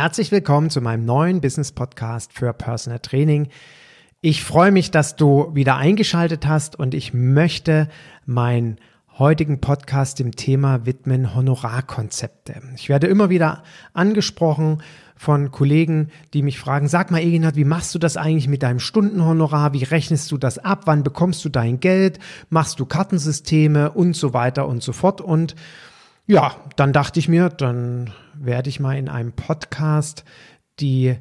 Herzlich willkommen zu meinem neuen Business Podcast für Personal Training. Ich freue mich, dass du wieder eingeschaltet hast und ich möchte meinen heutigen Podcast dem Thema widmen Honorarkonzepte. Ich werde immer wieder angesprochen von Kollegen, die mich fragen, sag mal Eginhard, wie machst du das eigentlich mit deinem Stundenhonorar? Wie rechnest du das ab? Wann bekommst du dein Geld? Machst du Kartensysteme und so weiter und so fort? Und ja, dann dachte ich mir, dann werde ich mal in einem Podcast die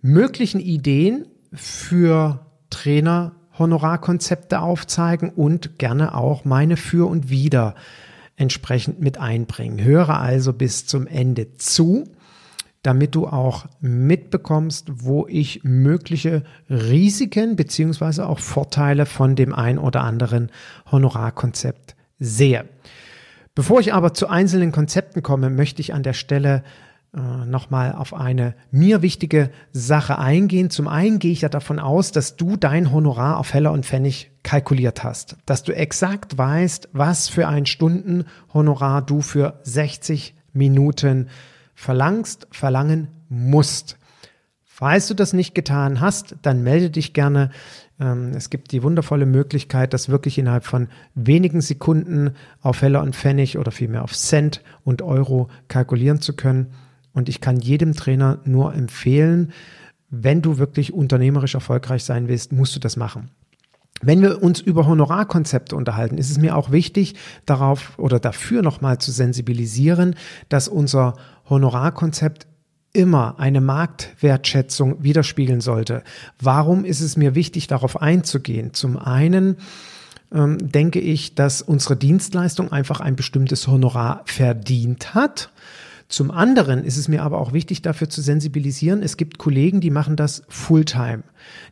möglichen Ideen für Trainer Honorarkonzepte aufzeigen und gerne auch meine Für und Wider entsprechend mit einbringen. Höre also bis zum Ende zu, damit du auch mitbekommst, wo ich mögliche Risiken beziehungsweise auch Vorteile von dem ein oder anderen Honorarkonzept sehe. Bevor ich aber zu einzelnen Konzepten komme, möchte ich an der Stelle äh, nochmal auf eine mir wichtige Sache eingehen. Zum einen gehe ich ja davon aus, dass du dein Honorar auf Heller und Pfennig kalkuliert hast, dass du exakt weißt, was für ein Stundenhonorar du für 60 Minuten verlangst, verlangen musst. Falls du das nicht getan hast, dann melde dich gerne. Ähm, es gibt die wundervolle Möglichkeit, das wirklich innerhalb von wenigen Sekunden auf Heller und Pfennig oder vielmehr auf Cent und Euro kalkulieren zu können. Und ich kann jedem Trainer nur empfehlen, wenn du wirklich unternehmerisch erfolgreich sein willst, musst du das machen. Wenn wir uns über Honorarkonzepte unterhalten, ist es mir auch wichtig, darauf oder dafür nochmal zu sensibilisieren, dass unser Honorarkonzept immer eine Marktwertschätzung widerspiegeln sollte. Warum ist es mir wichtig, darauf einzugehen? Zum einen ähm, denke ich, dass unsere Dienstleistung einfach ein bestimmtes Honorar verdient hat. Zum anderen ist es mir aber auch wichtig, dafür zu sensibilisieren. Es gibt Kollegen, die machen das Fulltime.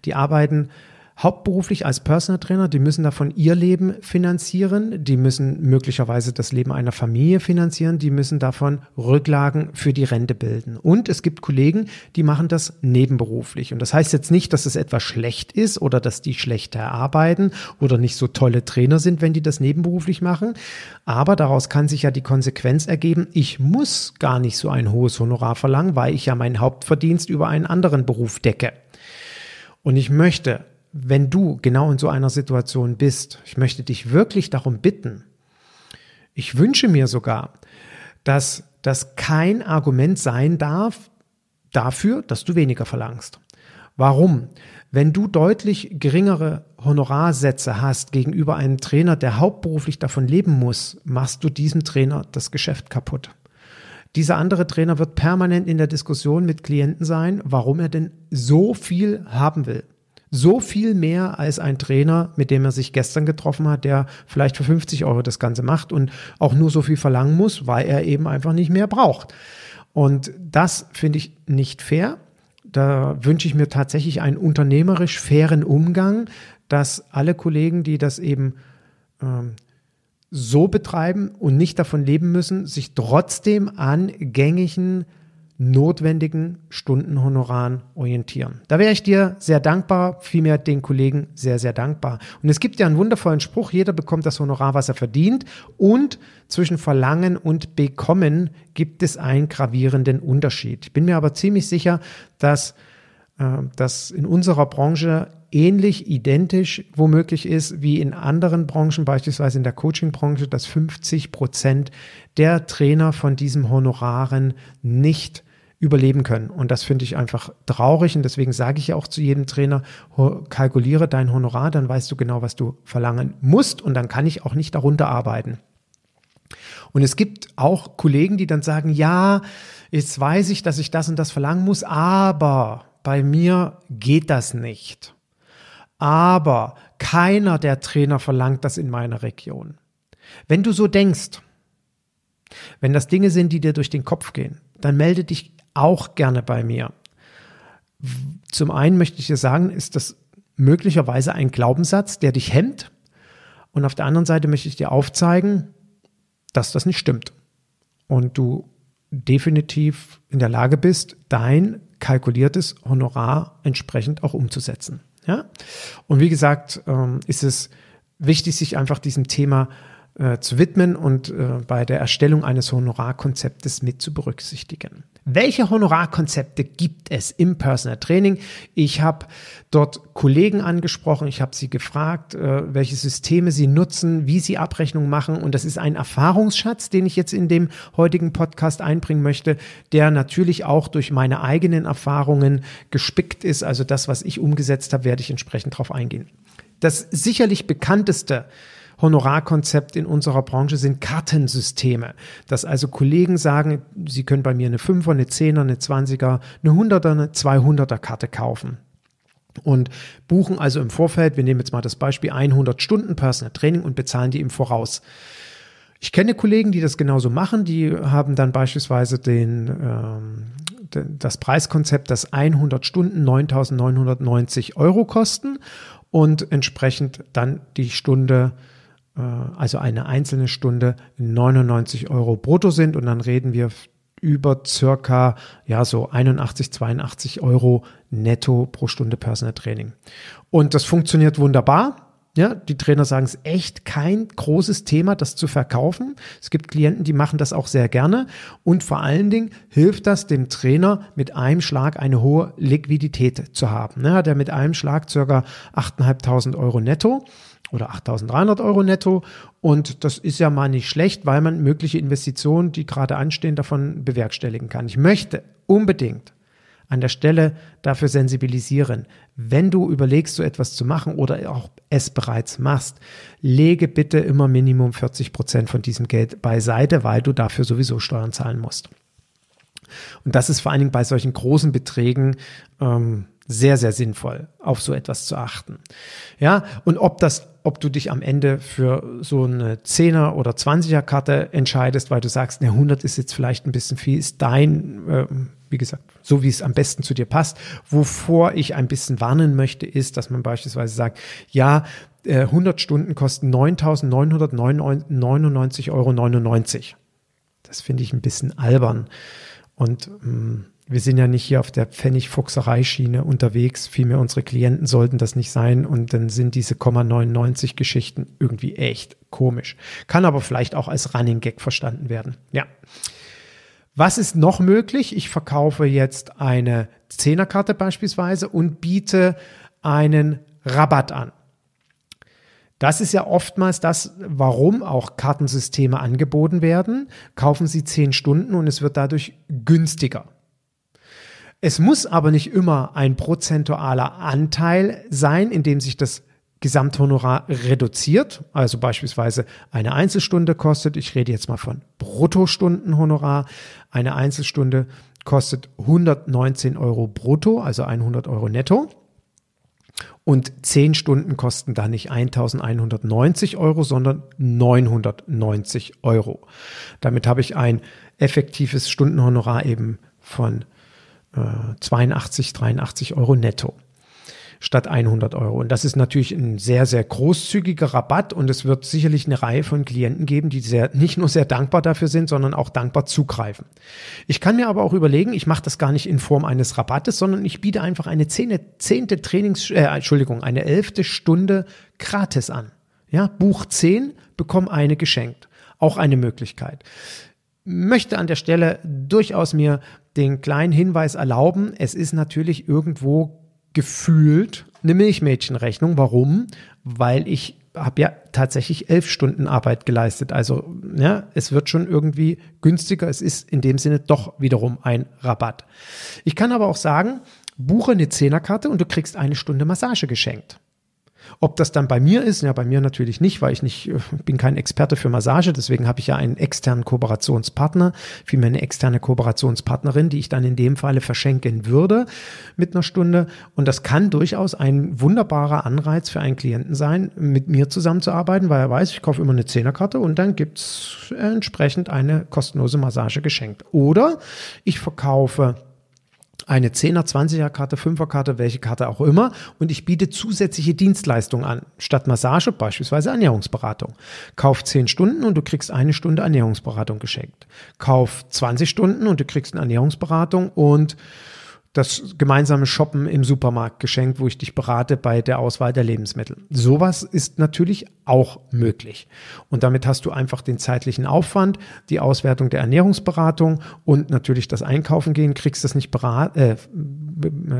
Die arbeiten hauptberuflich als Personal Trainer, die müssen davon ihr Leben finanzieren, die müssen möglicherweise das Leben einer Familie finanzieren, die müssen davon Rücklagen für die Rente bilden. Und es gibt Kollegen, die machen das nebenberuflich. Und das heißt jetzt nicht, dass es etwas schlecht ist oder dass die schlechter arbeiten oder nicht so tolle Trainer sind, wenn die das nebenberuflich machen. Aber daraus kann sich ja die Konsequenz ergeben, ich muss gar nicht so ein hohes Honorar verlangen, weil ich ja meinen Hauptverdienst über einen anderen Beruf decke. Und ich möchte wenn du genau in so einer Situation bist, ich möchte dich wirklich darum bitten, ich wünsche mir sogar, dass das kein Argument sein darf dafür, dass du weniger verlangst. Warum? Wenn du deutlich geringere Honorarsätze hast gegenüber einem Trainer, der hauptberuflich davon leben muss, machst du diesem Trainer das Geschäft kaputt. Dieser andere Trainer wird permanent in der Diskussion mit Klienten sein, warum er denn so viel haben will so viel mehr als ein Trainer, mit dem er sich gestern getroffen hat, der vielleicht für 50 Euro das Ganze macht und auch nur so viel verlangen muss, weil er eben einfach nicht mehr braucht. Und das finde ich nicht fair. Da wünsche ich mir tatsächlich einen unternehmerisch fairen Umgang, dass alle Kollegen, die das eben ähm, so betreiben und nicht davon leben müssen, sich trotzdem an gängigen notwendigen Stundenhonoraren orientieren. Da wäre ich dir sehr dankbar, vielmehr den Kollegen sehr, sehr dankbar. Und es gibt ja einen wundervollen Spruch, jeder bekommt das Honorar, was er verdient. Und zwischen Verlangen und Bekommen gibt es einen gravierenden Unterschied. Ich bin mir aber ziemlich sicher, dass äh, das in unserer Branche ähnlich, identisch womöglich ist wie in anderen Branchen, beispielsweise in der Coaching-Branche, dass 50 Prozent der Trainer von diesem Honoraren nicht überleben können. Und das finde ich einfach traurig. Und deswegen sage ich ja auch zu jedem Trainer, kalkuliere dein Honorar, dann weißt du genau, was du verlangen musst. Und dann kann ich auch nicht darunter arbeiten. Und es gibt auch Kollegen, die dann sagen, ja, jetzt weiß ich, dass ich das und das verlangen muss, aber bei mir geht das nicht. aber keiner der Trainer verlangt das in meiner Region. Wenn du so denkst, wenn das Dinge sind, die dir durch den Kopf gehen, dann melde dich auch gerne bei mir. Zum einen möchte ich dir sagen, ist das möglicherweise ein Glaubenssatz, der dich hemmt. Und auf der anderen Seite möchte ich dir aufzeigen, dass das nicht stimmt. Und du definitiv in der Lage bist, dein kalkuliertes Honorar entsprechend auch umzusetzen. Ja? Und wie gesagt, ähm, ist es wichtig, sich einfach diesem Thema äh, zu widmen und äh, bei der Erstellung eines Honorarkonzeptes mit zu berücksichtigen. Welche Honorarkonzepte gibt es im Personal Training? Ich habe dort Kollegen angesprochen, ich habe sie gefragt, äh, welche Systeme sie nutzen, wie sie Abrechnungen machen und das ist ein Erfahrungsschatz, den ich jetzt in dem heutigen Podcast einbringen möchte, der natürlich auch durch meine eigenen Erfahrungen gespickt ist. Also das, was ich umgesetzt habe, werde ich entsprechend darauf eingehen. Das sicherlich bekannteste Honorarkonzept in unserer Branche sind Kartensysteme. Dass also Kollegen sagen, sie können bei mir eine 5er, eine 10er, eine 20er, eine 100er, eine 200er Karte kaufen und buchen also im Vorfeld, wir nehmen jetzt mal das Beispiel 100 Stunden Personal Training und bezahlen die im Voraus. Ich kenne Kollegen, die das genauso machen, die haben dann beispielsweise den, ähm, das Preiskonzept, das 100 Stunden 9.990 Euro kosten und entsprechend dann die Stunde also eine einzelne Stunde 99 Euro brutto sind und dann reden wir über circa ja so 81, 82 Euro netto pro Stunde Personal Training. Und das funktioniert wunderbar. Ja, die Trainer sagen es echt kein großes Thema, das zu verkaufen. Es gibt Klienten, die machen das auch sehr gerne. Und vor allen Dingen hilft das dem Trainer, mit einem Schlag eine hohe Liquidität zu haben. Ne, hat er mit einem Schlag circa 8.500 Euro netto oder 8.300 Euro netto. Und das ist ja mal nicht schlecht, weil man mögliche Investitionen, die gerade anstehen, davon bewerkstelligen kann. Ich möchte unbedingt an der Stelle dafür sensibilisieren. Wenn du überlegst, so etwas zu machen oder auch es bereits machst, lege bitte immer Minimum 40 Prozent von diesem Geld beiseite, weil du dafür sowieso Steuern zahlen musst. Und das ist vor allen Dingen bei solchen großen Beträgen ähm, sehr, sehr sinnvoll, auf so etwas zu achten. Ja, und ob das, ob du dich am Ende für so eine 10er oder 20er Karte entscheidest, weil du sagst, ne, 100 ist jetzt vielleicht ein bisschen viel, ist dein, äh, wie gesagt, so wie es am besten zu dir passt. Wovor ich ein bisschen warnen möchte, ist, dass man beispielsweise sagt, ja, 100 äh, Stunden kosten 9.999,99 Euro. Das finde ich ein bisschen albern. Und mh, mm, wir sind ja nicht hier auf der Pfennigfuchserei-Schiene unterwegs. Vielmehr unsere Klienten sollten das nicht sein. Und dann sind diese 99 Geschichten irgendwie echt komisch. Kann aber vielleicht auch als Running Gag verstanden werden. Ja. Was ist noch möglich? Ich verkaufe jetzt eine Zehnerkarte beispielsweise und biete einen Rabatt an. Das ist ja oftmals das, warum auch Kartensysteme angeboten werden. Kaufen Sie zehn Stunden und es wird dadurch günstiger. Es muss aber nicht immer ein prozentualer Anteil sein, in dem sich das Gesamthonorar reduziert. Also beispielsweise eine Einzelstunde kostet, ich rede jetzt mal von Bruttostundenhonorar, eine Einzelstunde kostet 119 Euro brutto, also 100 Euro netto. Und 10 Stunden kosten dann nicht 1190 Euro, sondern 990 Euro. Damit habe ich ein effektives Stundenhonorar eben von 82, 83 Euro netto statt 100 Euro. Und das ist natürlich ein sehr, sehr großzügiger Rabatt und es wird sicherlich eine Reihe von Klienten geben, die sehr, nicht nur sehr dankbar dafür sind, sondern auch dankbar zugreifen. Ich kann mir aber auch überlegen, ich mache das gar nicht in Form eines Rabattes, sondern ich biete einfach eine zehnte, zehnte Trainings, äh, Entschuldigung, eine elfte Stunde gratis an. Ja, Buch 10, bekomme eine geschenkt. Auch eine Möglichkeit möchte an der Stelle durchaus mir den kleinen Hinweis erlauben, es ist natürlich irgendwo gefühlt eine Milchmädchenrechnung. Warum? Weil ich habe ja tatsächlich elf Stunden Arbeit geleistet. Also ja, es wird schon irgendwie günstiger. Es ist in dem Sinne doch wiederum ein Rabatt. Ich kann aber auch sagen, buche eine Zehnerkarte und du kriegst eine Stunde Massage geschenkt. Ob das dann bei mir ist, ja, bei mir natürlich nicht, weil ich nicht, äh, bin kein Experte für Massage, deswegen habe ich ja einen externen Kooperationspartner, vielmehr eine externe Kooperationspartnerin, die ich dann in dem Falle verschenken würde mit einer Stunde. Und das kann durchaus ein wunderbarer Anreiz für einen Klienten sein, mit mir zusammenzuarbeiten, weil er weiß, ich kaufe immer eine Zehnerkarte und dann gibt's entsprechend eine kostenlose Massage geschenkt. Oder ich verkaufe eine 10er, 20er Karte, 5er Karte, welche Karte auch immer und ich biete zusätzliche Dienstleistungen an. Statt Massage beispielsweise Ernährungsberatung. Kauf 10 Stunden und du kriegst eine Stunde Ernährungsberatung geschenkt. Kauf 20 Stunden und du kriegst eine Ernährungsberatung und das gemeinsame Shoppen im Supermarkt geschenkt, wo ich dich berate bei der Auswahl der Lebensmittel. Sowas ist natürlich auch möglich. Und damit hast du einfach den zeitlichen Aufwand, die Auswertung der Ernährungsberatung und natürlich das Einkaufen gehen, kriegst das nicht berat, äh,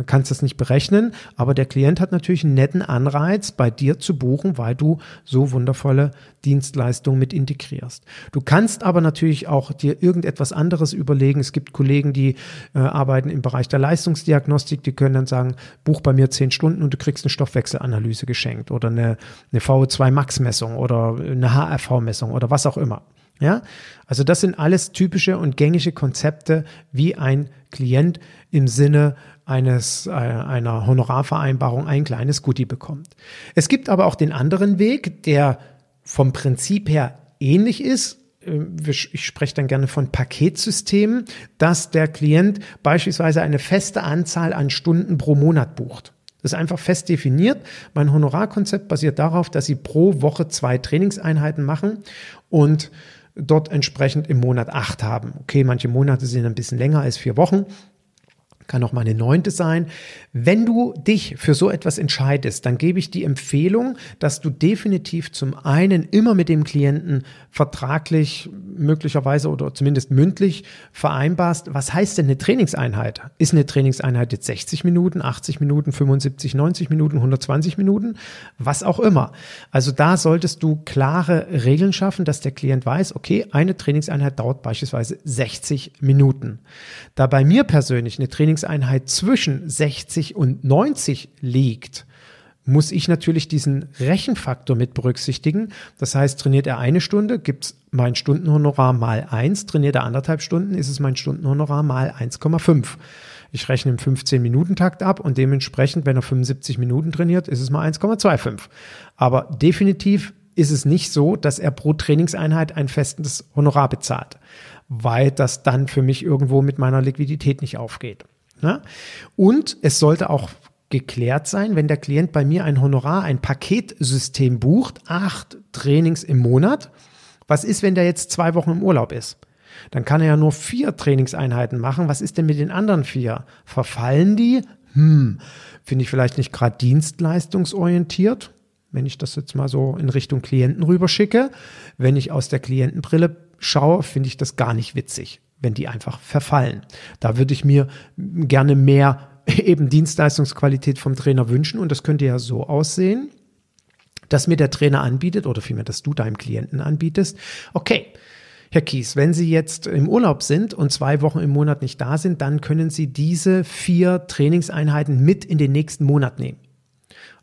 kannst das nicht berechnen, aber der Klient hat natürlich einen netten Anreiz, bei dir zu buchen, weil du so wundervolle Dienstleistungen mit integrierst. Du kannst aber natürlich auch dir irgendetwas anderes überlegen. Es gibt Kollegen, die äh, arbeiten im Bereich der Leistungsdiagnostik, die können dann sagen, buch bei mir zehn Stunden und du kriegst eine Stoffwechselanalyse geschenkt oder eine, eine VO2 Max Messung oder eine HRV Messung oder was auch immer. Ja, also das sind alles typische und gängige Konzepte, wie ein Klient im Sinne eines, äh, einer Honorarvereinbarung ein kleines Goodie bekommt. Es gibt aber auch den anderen Weg, der vom Prinzip her ähnlich ist. Äh, ich spreche dann gerne von Paketsystemen, dass der Klient beispielsweise eine feste Anzahl an Stunden pro Monat bucht. Das ist einfach fest definiert. Mein Honorarkonzept basiert darauf, dass Sie pro Woche zwei Trainingseinheiten machen und dort entsprechend im Monat acht haben. Okay, manche Monate sind ein bisschen länger als vier Wochen kann auch mal eine neunte sein. Wenn du dich für so etwas entscheidest, dann gebe ich die Empfehlung, dass du definitiv zum einen immer mit dem Klienten vertraglich möglicherweise oder zumindest mündlich vereinbarst, was heißt denn eine Trainingseinheit? Ist eine Trainingseinheit jetzt 60 Minuten, 80 Minuten, 75, 90 Minuten, 120 Minuten, was auch immer. Also da solltest du klare Regeln schaffen, dass der Klient weiß, okay, eine Trainingseinheit dauert beispielsweise 60 Minuten. Da bei mir persönlich eine Trainingseinheit Trainingseinheit zwischen 60 und 90 liegt, muss ich natürlich diesen Rechenfaktor mit berücksichtigen. Das heißt, trainiert er eine Stunde, gibt es mein Stundenhonorar mal eins. trainiert er anderthalb Stunden, ist es mein Stundenhonorar mal 1,5. Ich rechne im 15-Minuten-Takt ab und dementsprechend, wenn er 75 Minuten trainiert, ist es mal 1,25. Aber definitiv ist es nicht so, dass er pro Trainingseinheit ein festes Honorar bezahlt, weil das dann für mich irgendwo mit meiner Liquidität nicht aufgeht. Ne? Und es sollte auch geklärt sein, wenn der Klient bei mir ein Honorar, ein Paketsystem bucht, acht Trainings im Monat. Was ist, wenn der jetzt zwei Wochen im Urlaub ist? Dann kann er ja nur vier Trainingseinheiten machen. Was ist denn mit den anderen vier? Verfallen die? Hm, finde ich vielleicht nicht gerade dienstleistungsorientiert, wenn ich das jetzt mal so in Richtung Klienten rüberschicke. Wenn ich aus der Klientenbrille schaue, finde ich das gar nicht witzig wenn die einfach verfallen. Da würde ich mir gerne mehr eben Dienstleistungsqualität vom Trainer wünschen und das könnte ja so aussehen, dass mir der Trainer anbietet oder vielmehr, dass du deinem Klienten anbietest, okay, Herr Kies, wenn Sie jetzt im Urlaub sind und zwei Wochen im Monat nicht da sind, dann können Sie diese vier Trainingseinheiten mit in den nächsten Monat nehmen.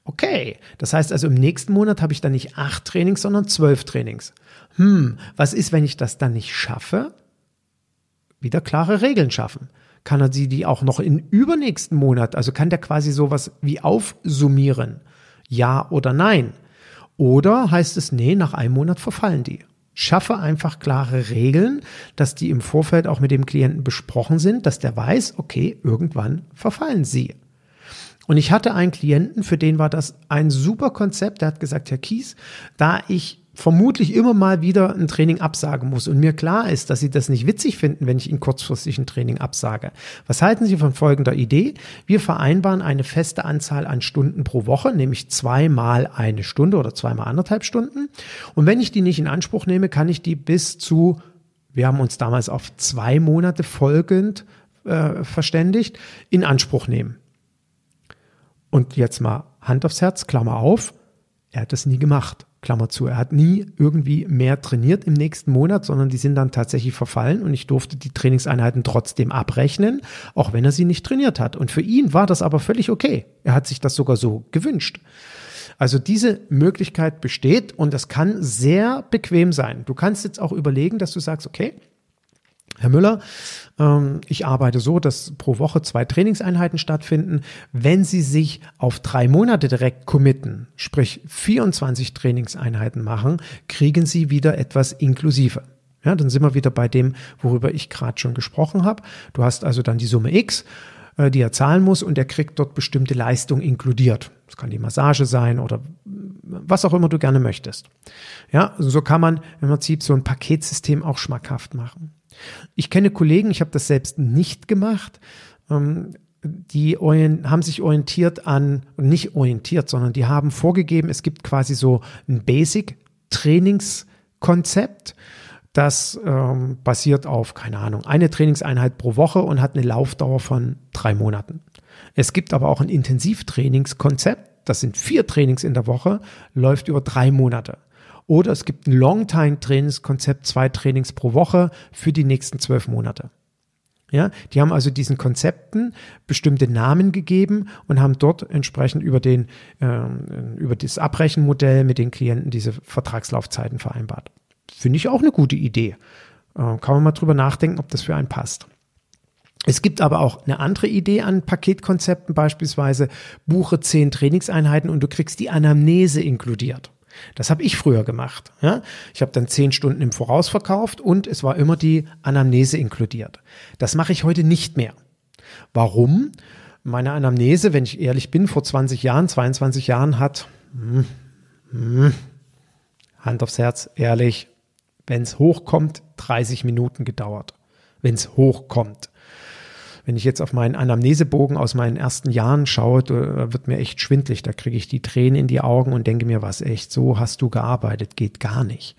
Okay, das heißt also im nächsten Monat habe ich dann nicht acht Trainings, sondern zwölf Trainings. Hm, was ist, wenn ich das dann nicht schaffe? Wieder klare Regeln schaffen. Kann er sie die auch noch in übernächsten Monat, also kann der quasi sowas wie aufsummieren? Ja oder nein? Oder heißt es, nee, nach einem Monat verfallen die? Schaffe einfach klare Regeln, dass die im Vorfeld auch mit dem Klienten besprochen sind, dass der weiß, okay, irgendwann verfallen sie. Und ich hatte einen Klienten, für den war das ein super Konzept. Der hat gesagt, Herr Kies, da ich vermutlich immer mal wieder ein Training absagen muss und mir klar ist, dass Sie das nicht witzig finden, wenn ich Ihnen kurzfristig ein Training absage. Was halten Sie von folgender Idee? Wir vereinbaren eine feste Anzahl an Stunden pro Woche, nämlich zweimal eine Stunde oder zweimal anderthalb Stunden. Und wenn ich die nicht in Anspruch nehme, kann ich die bis zu, wir haben uns damals auf zwei Monate folgend äh, verständigt, in Anspruch nehmen. Und jetzt mal Hand aufs Herz, Klammer auf, er hat das nie gemacht. Klammer zu. Er hat nie irgendwie mehr trainiert im nächsten Monat, sondern die sind dann tatsächlich verfallen und ich durfte die Trainingseinheiten trotzdem abrechnen, auch wenn er sie nicht trainiert hat. Und für ihn war das aber völlig okay. Er hat sich das sogar so gewünscht. Also diese Möglichkeit besteht und das kann sehr bequem sein. Du kannst jetzt auch überlegen, dass du sagst, okay, Herr Müller, ähm, ich arbeite so, dass pro Woche zwei Trainingseinheiten stattfinden. Wenn Sie sich auf drei Monate direkt committen, sprich 24 Trainingseinheiten machen, kriegen Sie wieder etwas inklusive. Ja, dann sind wir wieder bei dem, worüber ich gerade schon gesprochen habe. Du hast also dann die Summe X, äh, die er zahlen muss und er kriegt dort bestimmte Leistungen inkludiert. Das kann die Massage sein oder was auch immer du gerne möchtest. Ja, so kann man im Prinzip so ein Paketsystem auch schmackhaft machen. Ich kenne Kollegen, ich habe das selbst nicht gemacht, ähm, die haben sich orientiert an, nicht orientiert, sondern die haben vorgegeben, es gibt quasi so ein Basic-Trainingskonzept. Das ähm, basiert auf, keine Ahnung, eine Trainingseinheit pro Woche und hat eine Laufdauer von drei Monaten. Es gibt aber auch ein Intensivtrainingskonzept. Das sind vier Trainings in der Woche, läuft über drei Monate. Oder es gibt ein Long-Time-Trainingskonzept, zwei Trainings pro Woche für die nächsten zwölf Monate. Ja, die haben also diesen Konzepten bestimmte Namen gegeben und haben dort entsprechend über den äh, über das Abrechenmodell mit den Klienten diese Vertragslaufzeiten vereinbart. Finde ich auch eine gute Idee. Äh, kann man mal drüber nachdenken, ob das für einen passt. Es gibt aber auch eine andere Idee an Paketkonzepten, beispielsweise buche zehn Trainingseinheiten und du kriegst die Anamnese inkludiert. Das habe ich früher gemacht. Ja? Ich habe dann zehn Stunden im Voraus verkauft und es war immer die Anamnese inkludiert. Das mache ich heute nicht mehr. Warum? Meine Anamnese, wenn ich ehrlich bin, vor 20 Jahren, 22 Jahren hat, hm, hm, Hand aufs Herz, ehrlich, wenn es hochkommt, 30 Minuten gedauert. Wenn es hochkommt. Wenn ich jetzt auf meinen Anamnesebogen aus meinen ersten Jahren schaue, wird mir echt schwindlig. Da kriege ich die Tränen in die Augen und denke mir, was echt, so hast du gearbeitet, geht gar nicht.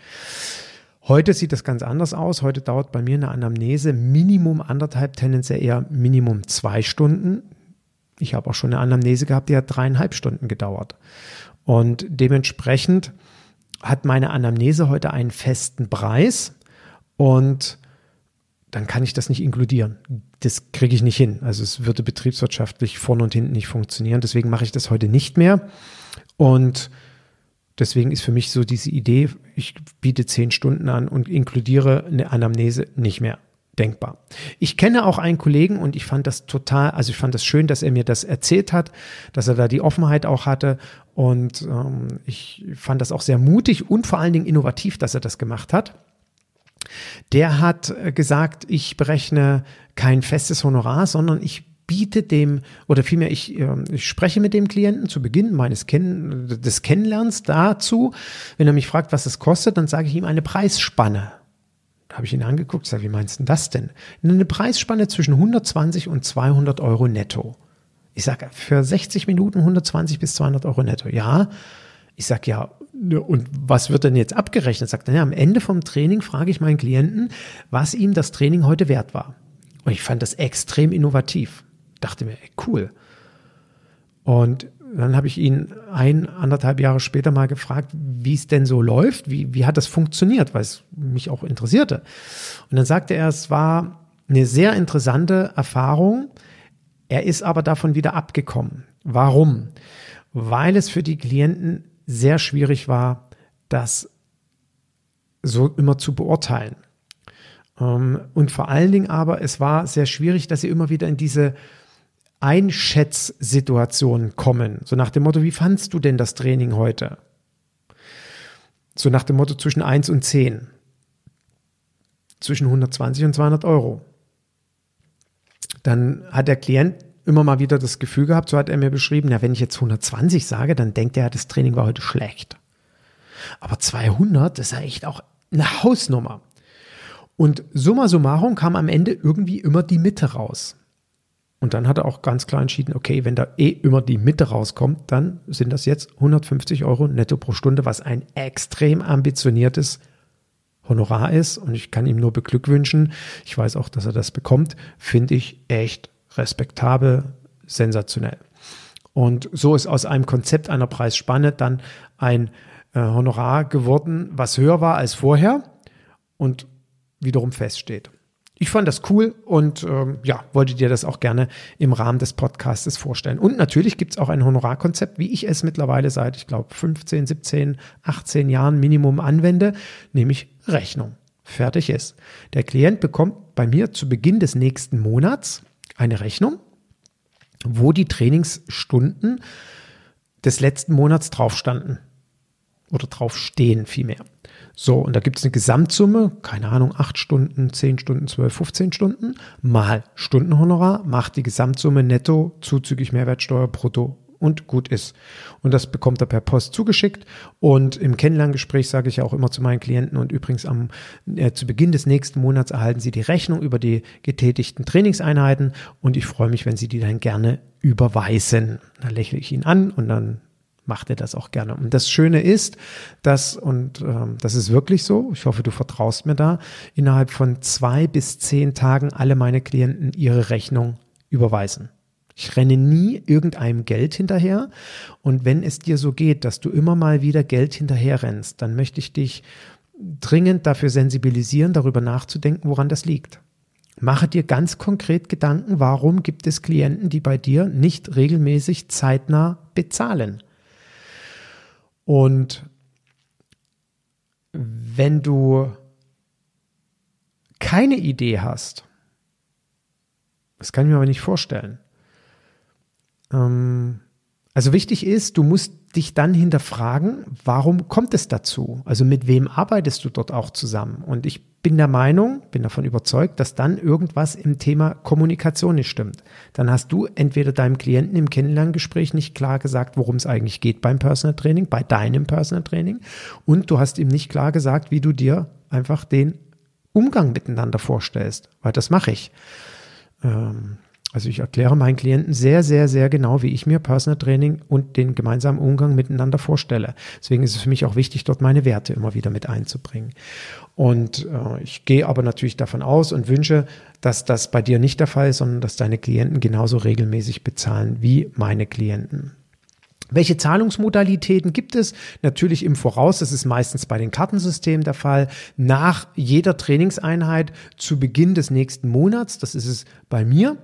Heute sieht das ganz anders aus. Heute dauert bei mir eine Anamnese Minimum anderthalb, tendenziell eher Minimum zwei Stunden. Ich habe auch schon eine Anamnese gehabt, die hat dreieinhalb Stunden gedauert. Und dementsprechend hat meine Anamnese heute einen festen Preis und dann kann ich das nicht inkludieren. Das kriege ich nicht hin. Also es würde betriebswirtschaftlich vorne und hinten nicht funktionieren. Deswegen mache ich das heute nicht mehr. Und deswegen ist für mich so diese Idee, ich biete zehn Stunden an und inkludiere eine Anamnese nicht mehr denkbar. Ich kenne auch einen Kollegen und ich fand das total, also ich fand das schön, dass er mir das erzählt hat, dass er da die Offenheit auch hatte und ähm, ich fand das auch sehr mutig und vor allen Dingen innovativ, dass er das gemacht hat. Der hat äh, gesagt, ich berechne kein festes Honorar, sondern ich biete dem, oder vielmehr, ich, ähm, ich spreche mit dem Klienten zu Beginn meines Kenn des Kennenlernens dazu. Wenn er mich fragt, was es kostet, dann sage ich ihm eine Preisspanne. Da habe ich ihn angeguckt, sage, wie meinst du das denn? Eine Preisspanne zwischen 120 und 200 Euro netto. Ich sage, für 60 Minuten 120 bis 200 Euro netto. Ja, ich sage, ja, und was wird denn jetzt abgerechnet? Sagt er, ja, am Ende vom Training frage ich meinen Klienten, was ihm das Training heute wert war. Und ich fand das extrem innovativ. Dachte mir, ey, cool. Und dann habe ich ihn ein, anderthalb Jahre später mal gefragt, wie es denn so läuft, wie, wie hat das funktioniert, weil es mich auch interessierte. Und dann sagte er, es war eine sehr interessante Erfahrung. Er ist aber davon wieder abgekommen. Warum? Weil es für die Klienten sehr schwierig war, das so immer zu beurteilen. Ähm, und vor allen Dingen aber, es war sehr schwierig, dass sie immer wieder in diese Einschätzsituationen kommen. So nach dem Motto, wie fandst du denn das Training heute? So nach dem Motto zwischen 1 und 10. Zwischen 120 und 200 Euro. Dann hat der Klient immer mal wieder das Gefühl gehabt, so hat er mir beschrieben, ja, wenn ich jetzt 120 sage, dann denkt er, das Training war heute schlecht. Aber 200, das ist ja echt auch eine Hausnummer. Und summa summarum kam am Ende irgendwie immer die Mitte raus. Und dann hat er auch ganz klar entschieden, okay, wenn da eh immer die Mitte rauskommt, dann sind das jetzt 150 Euro netto pro Stunde, was ein extrem ambitioniertes Honorar ist. Und ich kann ihm nur beglückwünschen. Ich weiß auch, dass er das bekommt. Finde ich echt respektabel, sensationell. Und so ist aus einem Konzept einer Preisspanne dann ein äh, Honorar geworden, was höher war als vorher und wiederum feststeht. Ich fand das cool und ähm, ja, wollte dir das auch gerne im Rahmen des Podcastes vorstellen. Und natürlich gibt es auch ein Honorarkonzept, wie ich es mittlerweile seit, ich glaube, 15, 17, 18 Jahren Minimum anwende, nämlich Rechnung. Fertig ist. Der Klient bekommt bei mir zu Beginn des nächsten Monats eine Rechnung, wo die Trainingsstunden des letzten Monats drauf standen oder drauf stehen vielmehr. So, und da gibt es eine Gesamtsumme, keine Ahnung, 8 Stunden, 10 Stunden, 12, 15 Stunden, mal Stundenhonorar, macht die Gesamtsumme netto zuzüglich Mehrwertsteuer brutto und gut ist. Und das bekommt er per Post zugeschickt. Und im Kennenlerngespräch sage ich auch immer zu meinen Klienten und übrigens am, äh, zu Beginn des nächsten Monats erhalten Sie die Rechnung über die getätigten Trainingseinheiten und ich freue mich, wenn Sie die dann gerne überweisen. Da lächle ich ihn an und dann macht er das auch gerne. Und das Schöne ist, dass, und ähm, das ist wirklich so, ich hoffe, du vertraust mir da, innerhalb von zwei bis zehn Tagen alle meine Klienten ihre Rechnung überweisen. Ich renne nie irgendeinem Geld hinterher. Und wenn es dir so geht, dass du immer mal wieder Geld hinterher rennst, dann möchte ich dich dringend dafür sensibilisieren, darüber nachzudenken, woran das liegt. Mache dir ganz konkret Gedanken, warum gibt es Klienten, die bei dir nicht regelmäßig zeitnah bezahlen. Und wenn du keine Idee hast, das kann ich mir aber nicht vorstellen. Ähm, also wichtig ist, du musst dich dann hinterfragen, warum kommt es dazu? Also mit wem arbeitest du dort auch zusammen? Und ich bin der Meinung, bin davon überzeugt, dass dann irgendwas im Thema Kommunikation nicht stimmt. Dann hast du entweder deinem Klienten im Kennenlerngespräch nicht klar gesagt, worum es eigentlich geht beim Personal Training, bei deinem Personal Training, und du hast ihm nicht klar gesagt, wie du dir einfach den Umgang miteinander vorstellst, weil das mache ich. Ähm, also ich erkläre meinen Klienten sehr, sehr, sehr genau, wie ich mir Personal Training und den gemeinsamen Umgang miteinander vorstelle. Deswegen ist es für mich auch wichtig, dort meine Werte immer wieder mit einzubringen. Und äh, ich gehe aber natürlich davon aus und wünsche, dass das bei dir nicht der Fall ist, sondern dass deine Klienten genauso regelmäßig bezahlen wie meine Klienten. Welche Zahlungsmodalitäten gibt es? Natürlich im Voraus, das ist meistens bei den Kartensystemen der Fall, nach jeder Trainingseinheit zu Beginn des nächsten Monats, das ist es bei mir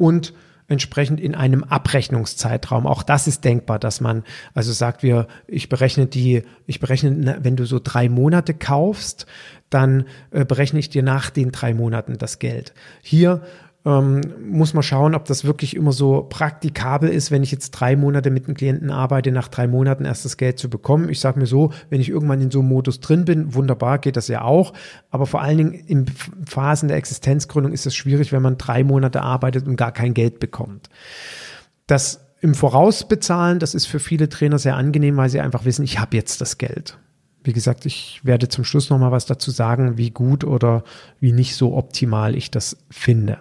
und entsprechend in einem Abrechnungszeitraum. Auch das ist denkbar, dass man also sagt, wir, ich berechne die, ich berechne, wenn du so drei Monate kaufst, dann äh, berechne ich dir nach den drei Monaten das Geld. Hier ähm, muss man schauen, ob das wirklich immer so praktikabel ist, wenn ich jetzt drei Monate mit einem Klienten arbeite, nach drei Monaten erst das Geld zu bekommen. Ich sage mir so, wenn ich irgendwann in so einem Modus drin bin, wunderbar, geht das ja auch. Aber vor allen Dingen in Phasen der Existenzgründung ist es schwierig, wenn man drei Monate arbeitet und gar kein Geld bekommt. Das im Voraus bezahlen, das ist für viele Trainer sehr angenehm, weil sie einfach wissen, ich habe jetzt das Geld. Wie gesagt, ich werde zum Schluss noch mal was dazu sagen, wie gut oder wie nicht so optimal ich das finde.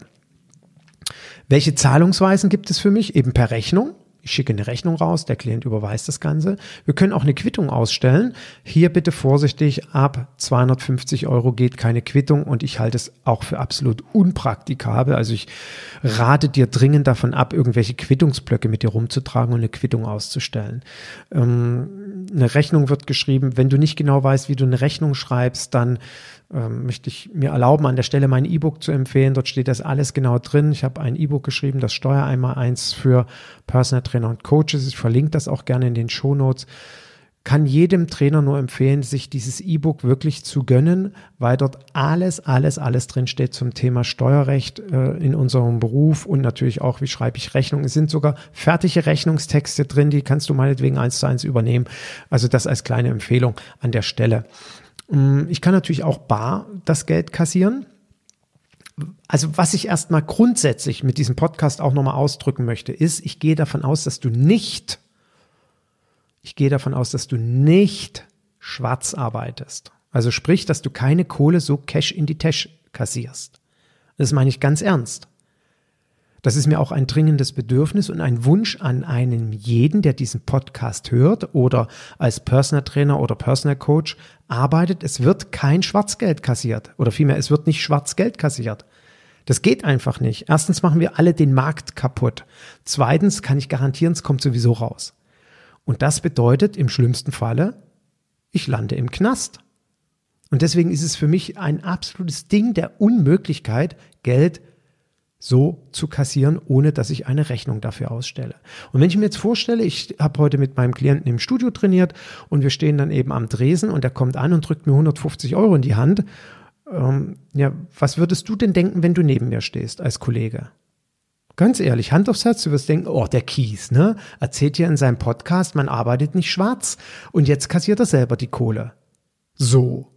Welche Zahlungsweisen gibt es für mich? Eben per Rechnung. Ich schicke eine Rechnung raus, der Klient überweist das Ganze. Wir können auch eine Quittung ausstellen. Hier bitte vorsichtig, ab 250 Euro geht keine Quittung und ich halte es auch für absolut unpraktikabel. Also ich rate dir dringend davon ab, irgendwelche Quittungsblöcke mit dir rumzutragen und eine Quittung auszustellen. Ähm, eine Rechnung wird geschrieben. Wenn du nicht genau weißt, wie du eine Rechnung schreibst, dann ähm, möchte ich mir erlauben, an der Stelle mein E-Book zu empfehlen. Dort steht das alles genau drin. Ich habe ein E-Book geschrieben, das Steuer einmal eins für Personal Trainer und Coaches. Ich verlinke das auch gerne in den Show Notes. Kann jedem Trainer nur empfehlen, sich dieses E-Book wirklich zu gönnen, weil dort alles, alles, alles drin steht zum Thema Steuerrecht äh, in unserem Beruf und natürlich auch, wie schreibe ich Rechnungen. Es sind sogar fertige Rechnungstexte drin, die kannst du meinetwegen eins zu eins übernehmen. Also das als kleine Empfehlung an der Stelle. Mm, ich kann natürlich auch bar das Geld kassieren. Also was ich erstmal grundsätzlich mit diesem Podcast auch nochmal ausdrücken möchte, ist, ich gehe davon aus, dass du nicht, ich gehe davon aus, dass du nicht schwarz arbeitest. Also sprich, dass du keine Kohle so Cash in die Tasche kassierst. Das meine ich ganz ernst. Das ist mir auch ein dringendes Bedürfnis und ein Wunsch an einen jeden, der diesen Podcast hört oder als Personal Trainer oder Personal Coach arbeitet. Es wird kein Schwarzgeld kassiert oder vielmehr, es wird nicht Schwarzgeld kassiert. Das geht einfach nicht. Erstens machen wir alle den Markt kaputt. Zweitens kann ich garantieren, es kommt sowieso raus. Und das bedeutet im schlimmsten Falle ich lande im Knast. Und deswegen ist es für mich ein absolutes Ding der Unmöglichkeit, Geld so zu kassieren, ohne dass ich eine Rechnung dafür ausstelle. Und wenn ich mir jetzt vorstelle, ich habe heute mit meinem Klienten im Studio trainiert und wir stehen dann eben am Dresen und der kommt an und drückt mir 150 Euro in die Hand. Ähm, ja, was würdest du denn denken, wenn du neben mir stehst als Kollege? Ganz ehrlich, Hand aufs Herz, du wirst denken, oh, der Kies, ne? Erzählt ja in seinem Podcast, man arbeitet nicht schwarz und jetzt kassiert er selber die Kohle. So.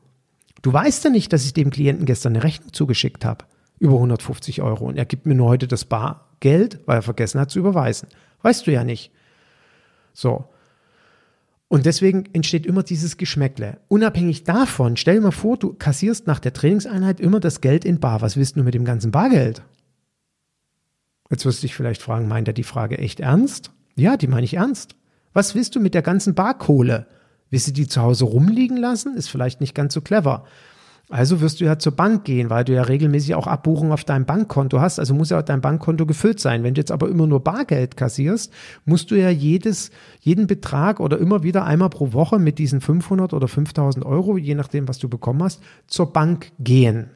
Du weißt ja nicht, dass ich dem Klienten gestern eine Rechnung zugeschickt habe über 150 Euro und er gibt mir nur heute das Bargeld, weil er vergessen hat zu überweisen. Weißt du ja nicht. So. Und deswegen entsteht immer dieses Geschmäckle. Unabhängig davon, stell dir mal vor, du kassierst nach der Trainingseinheit immer das Geld in Bar. Was willst du mit dem ganzen Bargeld? Jetzt wirst du dich vielleicht fragen, meint er die Frage echt ernst? Ja, die meine ich ernst. Was willst du mit der ganzen Barkohle? Willst du die zu Hause rumliegen lassen? Ist vielleicht nicht ganz so clever. Also wirst du ja zur Bank gehen, weil du ja regelmäßig auch Abbuchungen auf deinem Bankkonto hast. Also muss ja dein Bankkonto gefüllt sein. Wenn du jetzt aber immer nur Bargeld kassierst, musst du ja jedes, jeden Betrag oder immer wieder einmal pro Woche mit diesen 500 oder 5000 Euro, je nachdem, was du bekommen hast, zur Bank gehen.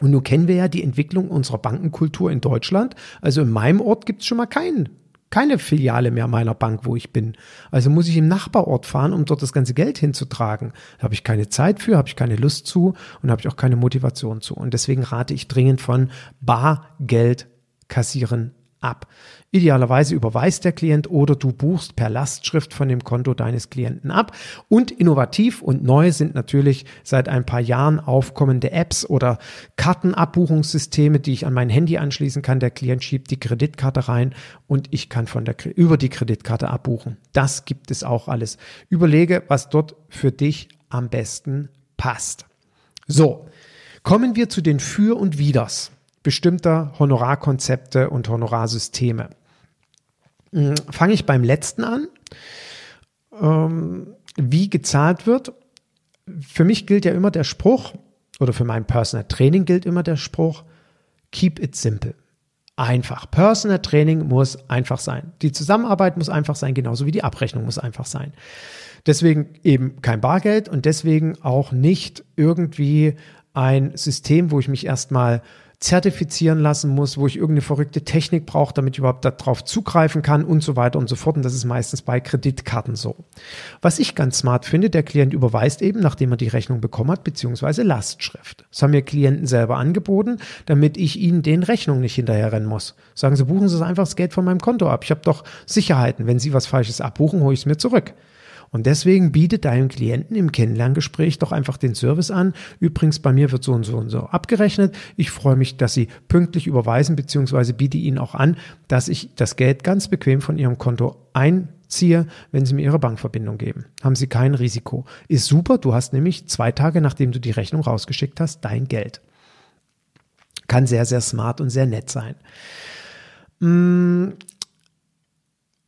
Und nun kennen wir ja die Entwicklung unserer Bankenkultur in Deutschland. Also in meinem Ort gibt es schon mal keinen keine Filiale mehr meiner Bank, wo ich bin. Also muss ich im Nachbarort fahren, um dort das ganze Geld hinzutragen. Da habe ich keine Zeit für, habe ich keine Lust zu und habe ich auch keine Motivation zu. Und deswegen rate ich dringend von Bargeld kassieren ab. Idealerweise überweist der Klient oder du buchst per Lastschrift von dem Konto deines Klienten ab. Und innovativ und neu sind natürlich seit ein paar Jahren aufkommende Apps oder Kartenabbuchungssysteme, die ich an mein Handy anschließen kann. Der Klient schiebt die Kreditkarte rein und ich kann von der, über die Kreditkarte abbuchen. Das gibt es auch alles. Überlege, was dort für dich am besten passt. So, kommen wir zu den Für und Widers bestimmter Honorarkonzepte und Honorarsysteme. Hm, fange ich beim letzten an. Ähm, wie gezahlt wird. Für mich gilt ja immer der Spruch, oder für mein Personal Training gilt immer der Spruch, keep it simple. Einfach. Personal Training muss einfach sein. Die Zusammenarbeit muss einfach sein, genauso wie die Abrechnung muss einfach sein. Deswegen eben kein Bargeld und deswegen auch nicht irgendwie ein System, wo ich mich erstmal zertifizieren lassen muss, wo ich irgendeine verrückte Technik brauche, damit ich überhaupt darauf zugreifen kann und so weiter und so fort. Und das ist meistens bei Kreditkarten so. Was ich ganz smart finde, der Klient überweist eben, nachdem er die Rechnung bekommen hat, beziehungsweise Lastschrift. Das haben mir Klienten selber angeboten, damit ich ihnen den Rechnung nicht hinterherrennen muss. Sagen sie, buchen Sie einfach das Geld von meinem Konto ab. Ich habe doch Sicherheiten. Wenn Sie was Falsches abbuchen, hole ich es mir zurück. Und deswegen bietet deinem Klienten im Kennenlerngespräch doch einfach den Service an. Übrigens, bei mir wird so und so und so abgerechnet. Ich freue mich, dass Sie pünktlich überweisen, beziehungsweise biete Ihnen auch an, dass ich das Geld ganz bequem von Ihrem Konto einziehe, wenn Sie mir Ihre Bankverbindung geben. Haben Sie kein Risiko. Ist super, du hast nämlich zwei Tage, nachdem du die Rechnung rausgeschickt hast, dein Geld. Kann sehr, sehr smart und sehr nett sein.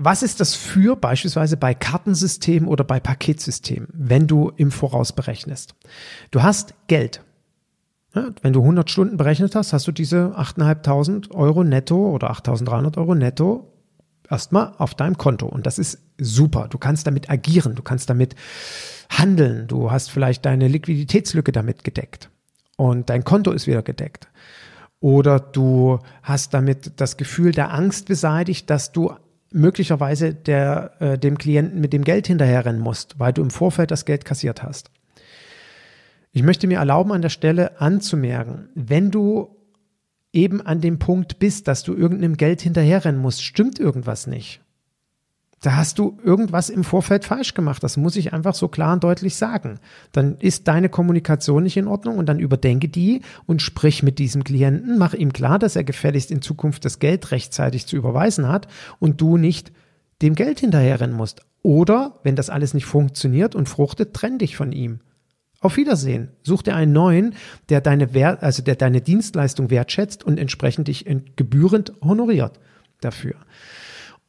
Was ist das für beispielsweise bei Kartensystemen oder bei Paketsystemen, wenn du im Voraus berechnest? Du hast Geld. Wenn du 100 Stunden berechnet hast, hast du diese 8.500 Euro netto oder 8.300 Euro netto erstmal auf deinem Konto. Und das ist super. Du kannst damit agieren, du kannst damit handeln. Du hast vielleicht deine Liquiditätslücke damit gedeckt und dein Konto ist wieder gedeckt. Oder du hast damit das Gefühl der Angst beseitigt, dass du möglicherweise der, äh, dem Klienten mit dem Geld hinterherrennen musst, weil du im Vorfeld das Geld kassiert hast. Ich möchte mir erlauben, an der Stelle anzumerken, wenn du eben an dem Punkt bist, dass du irgendeinem Geld hinterherrennen musst, stimmt irgendwas nicht. Da hast du irgendwas im Vorfeld falsch gemacht. Das muss ich einfach so klar und deutlich sagen. Dann ist deine Kommunikation nicht in Ordnung und dann überdenke die und sprich mit diesem Klienten, mach ihm klar, dass er gefälligst in Zukunft das Geld rechtzeitig zu überweisen hat und du nicht dem Geld hinterherrennen musst. Oder, wenn das alles nicht funktioniert und fruchtet, trenn dich von ihm. Auf Wiedersehen. Such dir einen neuen, der deine Wert, also der deine Dienstleistung wertschätzt und entsprechend dich gebührend honoriert dafür.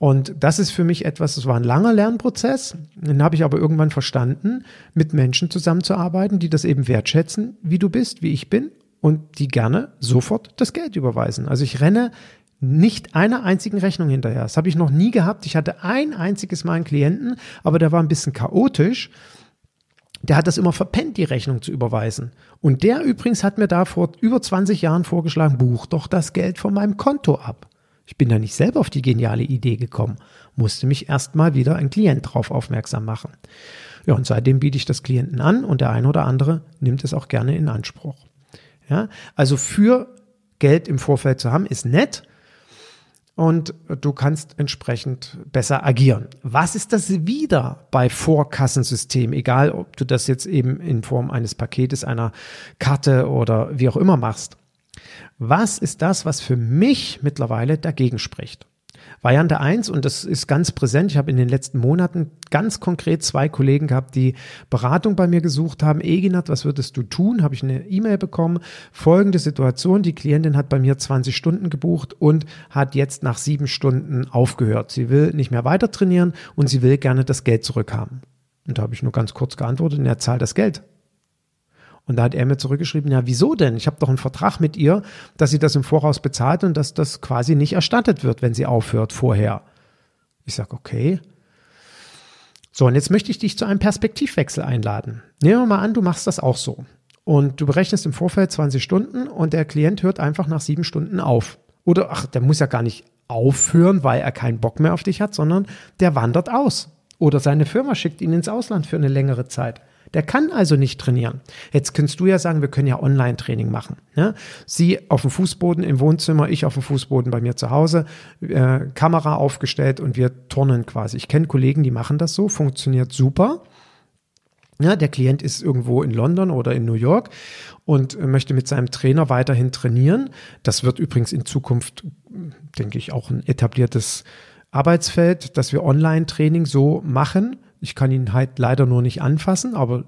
Und das ist für mich etwas, das war ein langer Lernprozess. Den habe ich aber irgendwann verstanden, mit Menschen zusammenzuarbeiten, die das eben wertschätzen, wie du bist, wie ich bin und die gerne sofort das Geld überweisen. Also ich renne nicht einer einzigen Rechnung hinterher. Das habe ich noch nie gehabt. Ich hatte ein einziges Mal einen Klienten, aber der war ein bisschen chaotisch. der hat das immer verpennt, die Rechnung zu überweisen. Und der übrigens hat mir da vor über 20 Jahren vorgeschlagen, buch doch das Geld von meinem Konto ab. Ich bin da nicht selber auf die geniale Idee gekommen, musste mich erstmal wieder ein Klient drauf aufmerksam machen. Ja, und seitdem biete ich das Klienten an und der eine oder andere nimmt es auch gerne in Anspruch. Ja, also für Geld im Vorfeld zu haben, ist nett und du kannst entsprechend besser agieren. Was ist das wieder bei Vorkassensystem? Egal, ob du das jetzt eben in Form eines Paketes, einer Karte oder wie auch immer machst. Was ist das, was für mich mittlerweile dagegen spricht? Variante 1, und das ist ganz präsent, ich habe in den letzten Monaten ganz konkret zwei Kollegen gehabt, die Beratung bei mir gesucht haben. Eginat, was würdest du tun? Habe ich eine E-Mail bekommen. Folgende Situation, die Klientin hat bei mir 20 Stunden gebucht und hat jetzt nach sieben Stunden aufgehört. Sie will nicht mehr weiter trainieren und sie will gerne das Geld zurückhaben. Und da habe ich nur ganz kurz geantwortet, er zahlt das Geld. Und da hat er mir zurückgeschrieben, ja, wieso denn? Ich habe doch einen Vertrag mit ihr, dass sie das im Voraus bezahlt und dass das quasi nicht erstattet wird, wenn sie aufhört vorher. Ich sage, okay. So, und jetzt möchte ich dich zu einem Perspektivwechsel einladen. Nehmen wir mal an, du machst das auch so. Und du berechnest im Vorfeld 20 Stunden und der Klient hört einfach nach sieben Stunden auf. Oder, ach, der muss ja gar nicht aufhören, weil er keinen Bock mehr auf dich hat, sondern der wandert aus. Oder seine Firma schickt ihn ins Ausland für eine längere Zeit. Der kann also nicht trainieren. Jetzt könntest du ja sagen, wir können ja Online-Training machen. Ne? Sie auf dem Fußboden im Wohnzimmer, ich auf dem Fußboden bei mir zu Hause, äh, Kamera aufgestellt und wir turnen quasi. Ich kenne Kollegen, die machen das so, funktioniert super. Ja, der Klient ist irgendwo in London oder in New York und möchte mit seinem Trainer weiterhin trainieren. Das wird übrigens in Zukunft, denke ich, auch ein etabliertes Arbeitsfeld, dass wir Online-Training so machen. Ich kann ihn halt leider nur nicht anfassen, aber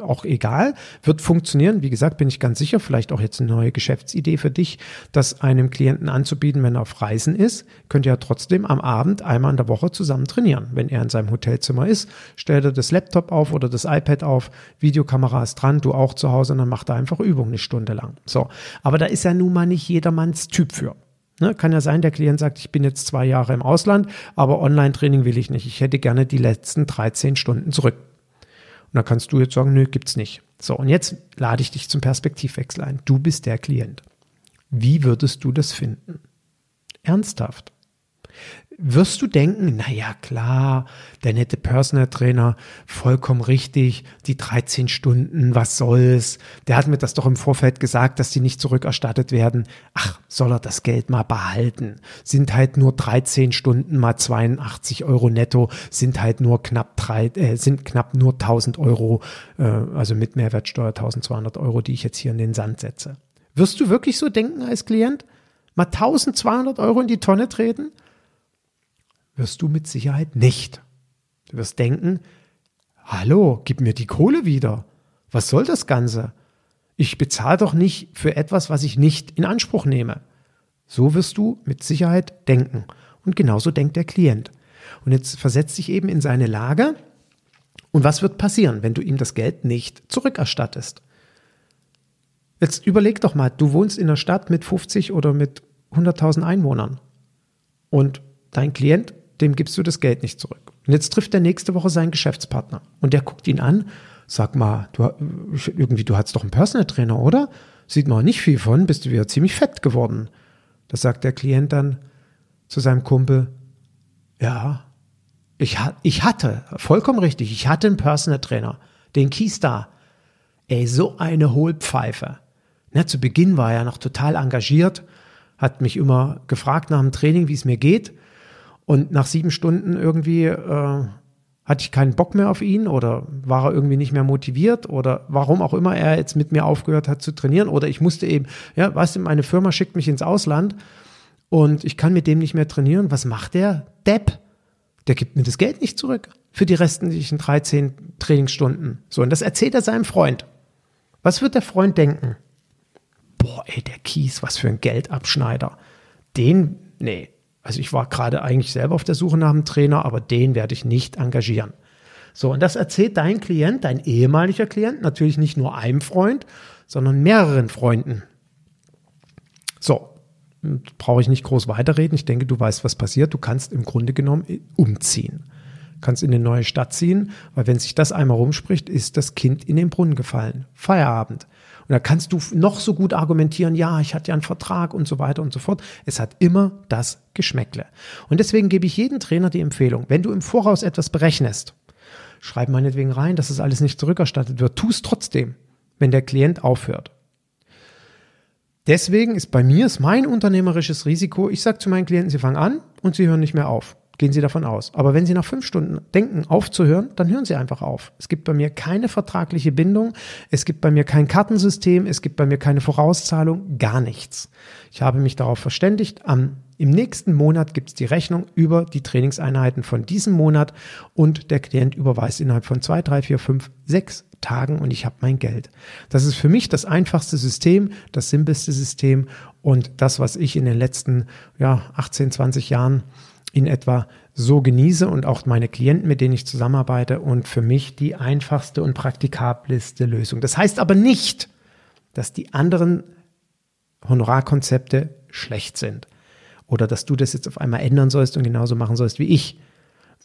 auch egal. Wird funktionieren. Wie gesagt, bin ich ganz sicher. Vielleicht auch jetzt eine neue Geschäftsidee für dich, das einem Klienten anzubieten, wenn er auf Reisen ist. Könnt ihr ja trotzdem am Abend einmal in der Woche zusammen trainieren. Wenn er in seinem Hotelzimmer ist, stellt er das Laptop auf oder das iPad auf. Videokamera ist dran, du auch zu Hause und dann macht er einfach Übung eine Stunde lang. So. Aber da ist ja nun mal nicht jedermanns Typ für. Ne, kann ja sein, der Klient sagt, ich bin jetzt zwei Jahre im Ausland, aber Online-Training will ich nicht. Ich hätte gerne die letzten 13 Stunden zurück. Und da kannst du jetzt sagen, nö, gibt's nicht. So, und jetzt lade ich dich zum Perspektivwechsel ein. Du bist der Klient. Wie würdest du das finden? Ernsthaft wirst du denken, na ja, klar, der nette Personal Trainer, vollkommen richtig, die 13 Stunden, was soll's? Der hat mir das doch im Vorfeld gesagt, dass die nicht zurückerstattet werden. Ach, soll er das Geld mal behalten? Sind halt nur 13 Stunden mal 82 Euro netto, sind halt nur knapp drei, äh, sind knapp nur 1000 Euro, äh, also mit Mehrwertsteuer 1200 Euro, die ich jetzt hier in den Sand setze. Wirst du wirklich so denken als Klient? Mal 1200 Euro in die Tonne treten? Wirst du mit Sicherheit nicht. Du wirst denken, hallo, gib mir die Kohle wieder. Was soll das Ganze? Ich bezahle doch nicht für etwas, was ich nicht in Anspruch nehme. So wirst du mit Sicherheit denken. Und genauso denkt der Klient. Und jetzt versetzt dich eben in seine Lage. Und was wird passieren, wenn du ihm das Geld nicht zurückerstattest? Jetzt überleg doch mal, du wohnst in einer Stadt mit 50 oder mit 100.000 Einwohnern. Und dein Klient dem gibst du das Geld nicht zurück. Und jetzt trifft er nächste Woche seinen Geschäftspartner und der guckt ihn an, sag mal, du, irgendwie, du hast doch einen Personal Trainer, oder? Sieht man nicht viel von, bist du wieder ziemlich fett geworden. Da sagt der Klient dann zu seinem Kumpel, ja, ich, ich hatte, vollkommen richtig, ich hatte einen Personal Trainer, den Keystar. Ey, so eine Hohlpfeife. Ne, zu Beginn war er noch total engagiert, hat mich immer gefragt nach dem Training, wie es mir geht. Und nach sieben Stunden irgendwie äh, hatte ich keinen Bock mehr auf ihn oder war er irgendwie nicht mehr motiviert oder warum auch immer er jetzt mit mir aufgehört hat zu trainieren oder ich musste eben, ja, weißt du, meine Firma schickt mich ins Ausland und ich kann mit dem nicht mehr trainieren. Was macht der? Depp. Der gibt mir das Geld nicht zurück für die restlichen 13 Trainingsstunden. So, und das erzählt er seinem Freund. Was wird der Freund denken? Boah, ey, der Kies, was für ein Geldabschneider. Den, nee, also ich war gerade eigentlich selber auf der Suche nach einem Trainer, aber den werde ich nicht engagieren. So, und das erzählt dein Klient, dein ehemaliger Klient, natürlich nicht nur einem Freund, sondern mehreren Freunden. So, brauche ich nicht groß weiterreden. Ich denke, du weißt, was passiert. Du kannst im Grunde genommen umziehen. kannst in eine neue Stadt ziehen, weil wenn sich das einmal rumspricht, ist das Kind in den Brunnen gefallen. Feierabend. Und da kannst du noch so gut argumentieren, ja, ich hatte ja einen Vertrag und so weiter und so fort. Es hat immer das Geschmäckle. Und deswegen gebe ich jedem Trainer die Empfehlung, wenn du im Voraus etwas berechnest, schreib meinetwegen rein, dass es alles nicht zurückerstattet wird. Tu es trotzdem, wenn der Klient aufhört. Deswegen ist bei mir ist mein unternehmerisches Risiko, ich sage zu meinen Klienten, sie fangen an und sie hören nicht mehr auf. Gehen Sie davon aus. Aber wenn Sie nach fünf Stunden denken, aufzuhören, dann hören Sie einfach auf. Es gibt bei mir keine vertragliche Bindung, es gibt bei mir kein Kartensystem, es gibt bei mir keine Vorauszahlung, gar nichts. Ich habe mich darauf verständigt, am im nächsten Monat gibt es die Rechnung über die Trainingseinheiten von diesem Monat und der Klient überweist innerhalb von zwei, drei, vier, fünf, sechs Tagen und ich habe mein Geld. Das ist für mich das einfachste System, das simpelste System und das, was ich in den letzten ja, 18, 20 Jahren in etwa so genieße und auch meine Klienten, mit denen ich zusammenarbeite und für mich die einfachste und praktikableste Lösung. Das heißt aber nicht, dass die anderen Honorarkonzepte schlecht sind oder dass du das jetzt auf einmal ändern sollst und genauso machen sollst wie ich.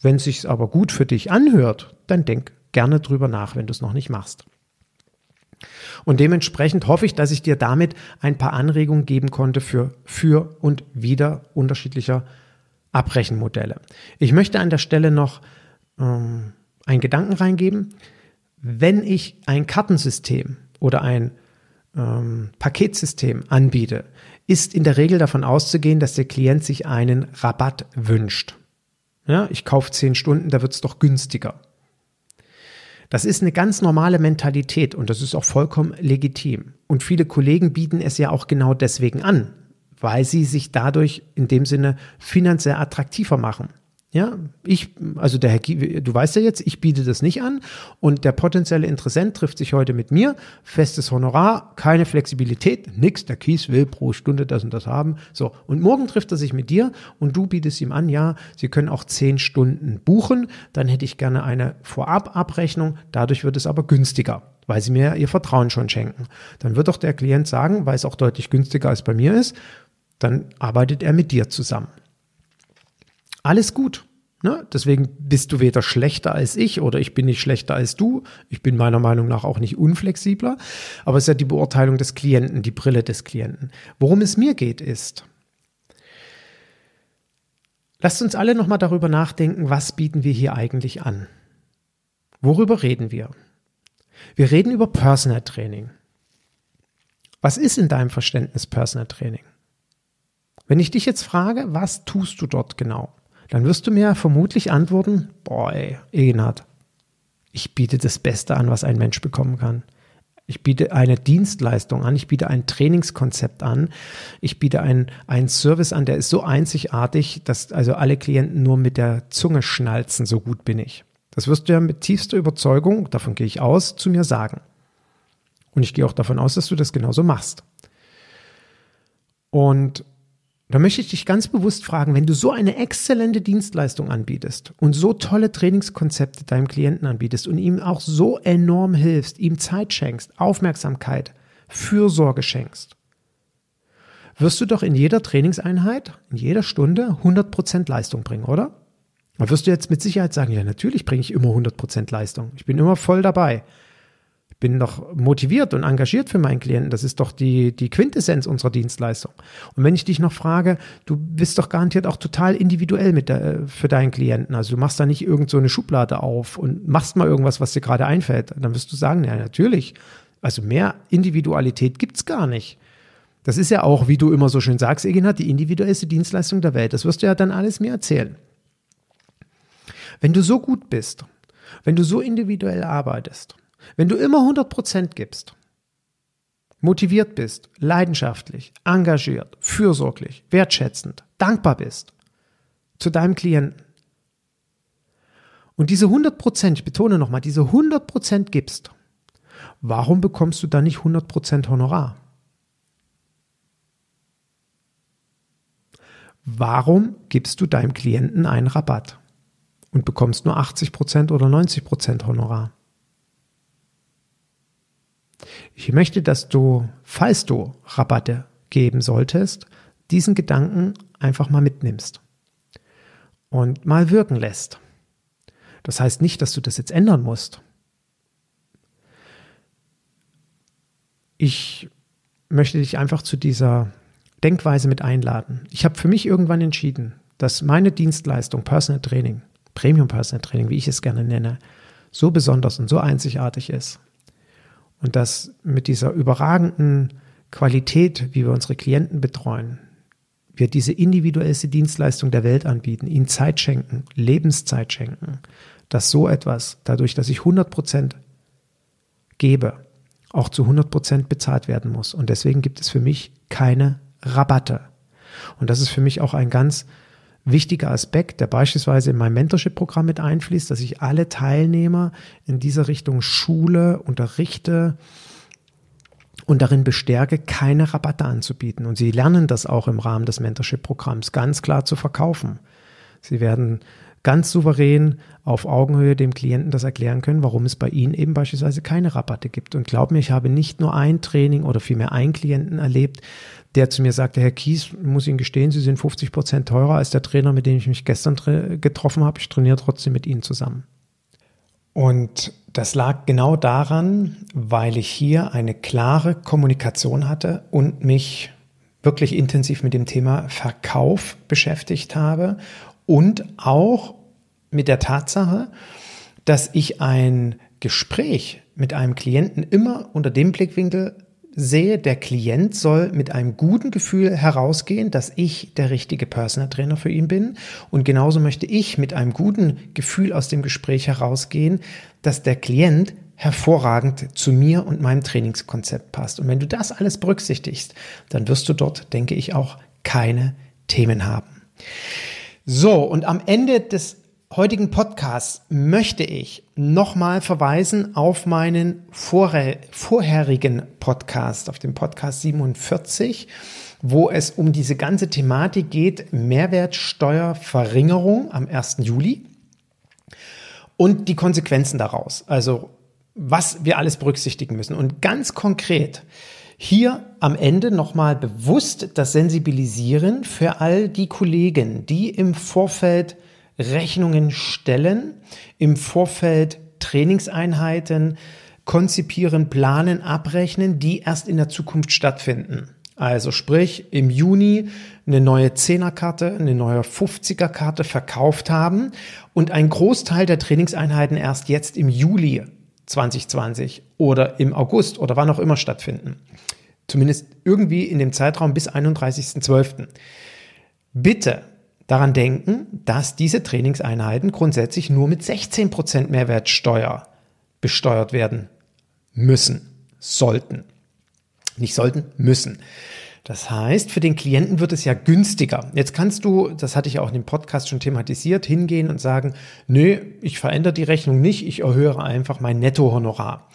Wenn es sich aber gut für dich anhört, dann denk gerne drüber nach, wenn du es noch nicht machst. Und dementsprechend hoffe ich, dass ich dir damit ein paar Anregungen geben konnte für, für und wieder unterschiedlicher Abrechenmodelle. Ich möchte an der Stelle noch ähm, einen Gedanken reingeben. Wenn ich ein Kartensystem oder ein ähm, Paketsystem anbiete, ist in der Regel davon auszugehen, dass der Klient sich einen Rabatt wünscht. Ja, ich kaufe zehn Stunden, da wird es doch günstiger. Das ist eine ganz normale Mentalität und das ist auch vollkommen legitim. Und viele Kollegen bieten es ja auch genau deswegen an, weil sie sich dadurch in dem Sinne finanziell attraktiver machen. Ja, ich, also der Herr, du weißt ja jetzt, ich biete das nicht an und der potenzielle Interessent trifft sich heute mit mir, festes Honorar, keine Flexibilität, nix, der Kies will pro Stunde das und das haben. So, und morgen trifft er sich mit dir und du bietest ihm an, ja, Sie können auch zehn Stunden buchen, dann hätte ich gerne eine Vorababrechnung, dadurch wird es aber günstiger weil sie mir ihr Vertrauen schon schenken. Dann wird doch der Klient sagen, weil es auch deutlich günstiger als bei mir ist, dann arbeitet er mit dir zusammen. Alles gut. Ne? Deswegen bist du weder schlechter als ich oder ich bin nicht schlechter als du. Ich bin meiner Meinung nach auch nicht unflexibler. Aber es ist ja die Beurteilung des Klienten, die Brille des Klienten. Worum es mir geht, ist, lasst uns alle nochmal darüber nachdenken, was bieten wir hier eigentlich an? Worüber reden wir? Wir reden über Personal Training. Was ist in deinem Verständnis Personal Training? Wenn ich dich jetzt frage, was tust du dort genau, dann wirst du mir vermutlich antworten, boy, Egenhard, ich biete das Beste an, was ein Mensch bekommen kann. Ich biete eine Dienstleistung an, ich biete ein Trainingskonzept an, ich biete einen, einen Service an, der ist so einzigartig, dass also alle Klienten nur mit der Zunge schnalzen, so gut bin ich. Das wirst du ja mit tiefster Überzeugung, davon gehe ich aus, zu mir sagen. Und ich gehe auch davon aus, dass du das genauso machst. Und da möchte ich dich ganz bewusst fragen, wenn du so eine exzellente Dienstleistung anbietest und so tolle Trainingskonzepte deinem Klienten anbietest und ihm auch so enorm hilfst, ihm Zeit schenkst, Aufmerksamkeit, Fürsorge schenkst, wirst du doch in jeder Trainingseinheit, in jeder Stunde 100% Leistung bringen, oder? Da wirst du jetzt mit Sicherheit sagen, ja, natürlich bringe ich immer 100% Leistung. Ich bin immer voll dabei bin doch motiviert und engagiert für meinen Klienten. Das ist doch die, die Quintessenz unserer Dienstleistung. Und wenn ich dich noch frage, du bist doch garantiert auch total individuell mit der, für deinen Klienten. Also du machst da nicht irgend so eine Schublade auf und machst mal irgendwas, was dir gerade einfällt. Dann wirst du sagen, ja, natürlich. Also mehr Individualität gibt's gar nicht. Das ist ja auch, wie du immer so schön sagst, Egina, die individuellste Dienstleistung der Welt. Das wirst du ja dann alles mir erzählen. Wenn du so gut bist, wenn du so individuell arbeitest, wenn du immer 100% gibst, motiviert bist, leidenschaftlich, engagiert, fürsorglich, wertschätzend, dankbar bist zu deinem Klienten und diese 100%, ich betone nochmal, diese 100% gibst, warum bekommst du dann nicht 100% Honorar? Warum gibst du deinem Klienten einen Rabatt und bekommst nur 80% oder 90% Honorar? Ich möchte, dass du, falls du Rabatte geben solltest, diesen Gedanken einfach mal mitnimmst und mal wirken lässt. Das heißt nicht, dass du das jetzt ändern musst. Ich möchte dich einfach zu dieser Denkweise mit einladen. Ich habe für mich irgendwann entschieden, dass meine Dienstleistung Personal Training, Premium Personal Training, wie ich es gerne nenne, so besonders und so einzigartig ist. Und dass mit dieser überragenden Qualität, wie wir unsere Klienten betreuen, wir diese individuellste Dienstleistung der Welt anbieten, ihnen Zeit schenken, Lebenszeit schenken, dass so etwas, dadurch, dass ich 100 Prozent gebe, auch zu 100 Prozent bezahlt werden muss. Und deswegen gibt es für mich keine Rabatte. Und das ist für mich auch ein ganz wichtiger Aspekt, der beispielsweise in mein Mentorship-Programm mit einfließt, dass ich alle Teilnehmer in dieser Richtung schule, unterrichte und darin bestärke, keine Rabatte anzubieten. Und sie lernen das auch im Rahmen des Mentorship-Programms ganz klar zu verkaufen. Sie werden ganz souverän auf Augenhöhe dem Klienten das erklären können, warum es bei ihnen eben beispielsweise keine Rabatte gibt. Und glaub mir, ich habe nicht nur ein Training oder vielmehr einen Klienten erlebt, der zu mir sagte, Herr Kies, muss Ihnen gestehen, Sie sind 50 Prozent teurer als der Trainer, mit dem ich mich gestern getroffen habe. Ich trainiere trotzdem mit Ihnen zusammen. Und das lag genau daran, weil ich hier eine klare Kommunikation hatte und mich wirklich intensiv mit dem Thema Verkauf beschäftigt habe und auch mit der Tatsache, dass ich ein Gespräch mit einem Klienten immer unter dem Blickwinkel sehe, der Klient soll mit einem guten Gefühl herausgehen, dass ich der richtige Personal Trainer für ihn bin. Und genauso möchte ich mit einem guten Gefühl aus dem Gespräch herausgehen, dass der Klient hervorragend zu mir und meinem Trainingskonzept passt. Und wenn du das alles berücksichtigst, dann wirst du dort, denke ich, auch keine Themen haben. So, und am Ende des heutigen Podcast möchte ich nochmal verweisen auf meinen vorherigen Podcast, auf den Podcast 47, wo es um diese ganze Thematik geht, Mehrwertsteuerverringerung am 1. Juli und die Konsequenzen daraus. Also was wir alles berücksichtigen müssen. Und ganz konkret hier am Ende nochmal bewusst das Sensibilisieren für all die Kollegen, die im Vorfeld Rechnungen stellen, im Vorfeld Trainingseinheiten konzipieren, planen, abrechnen, die erst in der Zukunft stattfinden. Also sprich, im Juni eine neue Zehnerkarte, eine neue 50er Karte verkauft haben und ein Großteil der Trainingseinheiten erst jetzt im Juli 2020 oder im August oder wann auch immer stattfinden. Zumindest irgendwie in dem Zeitraum bis 31.12. Bitte daran denken, dass diese Trainingseinheiten grundsätzlich nur mit 16% Mehrwertsteuer besteuert werden müssen, sollten. Nicht sollten, müssen. Das heißt, für den Klienten wird es ja günstiger. Jetzt kannst du, das hatte ich auch in dem Podcast schon thematisiert, hingehen und sagen, nö, ich verändere die Rechnung nicht, ich erhöhe einfach mein Nettohonorar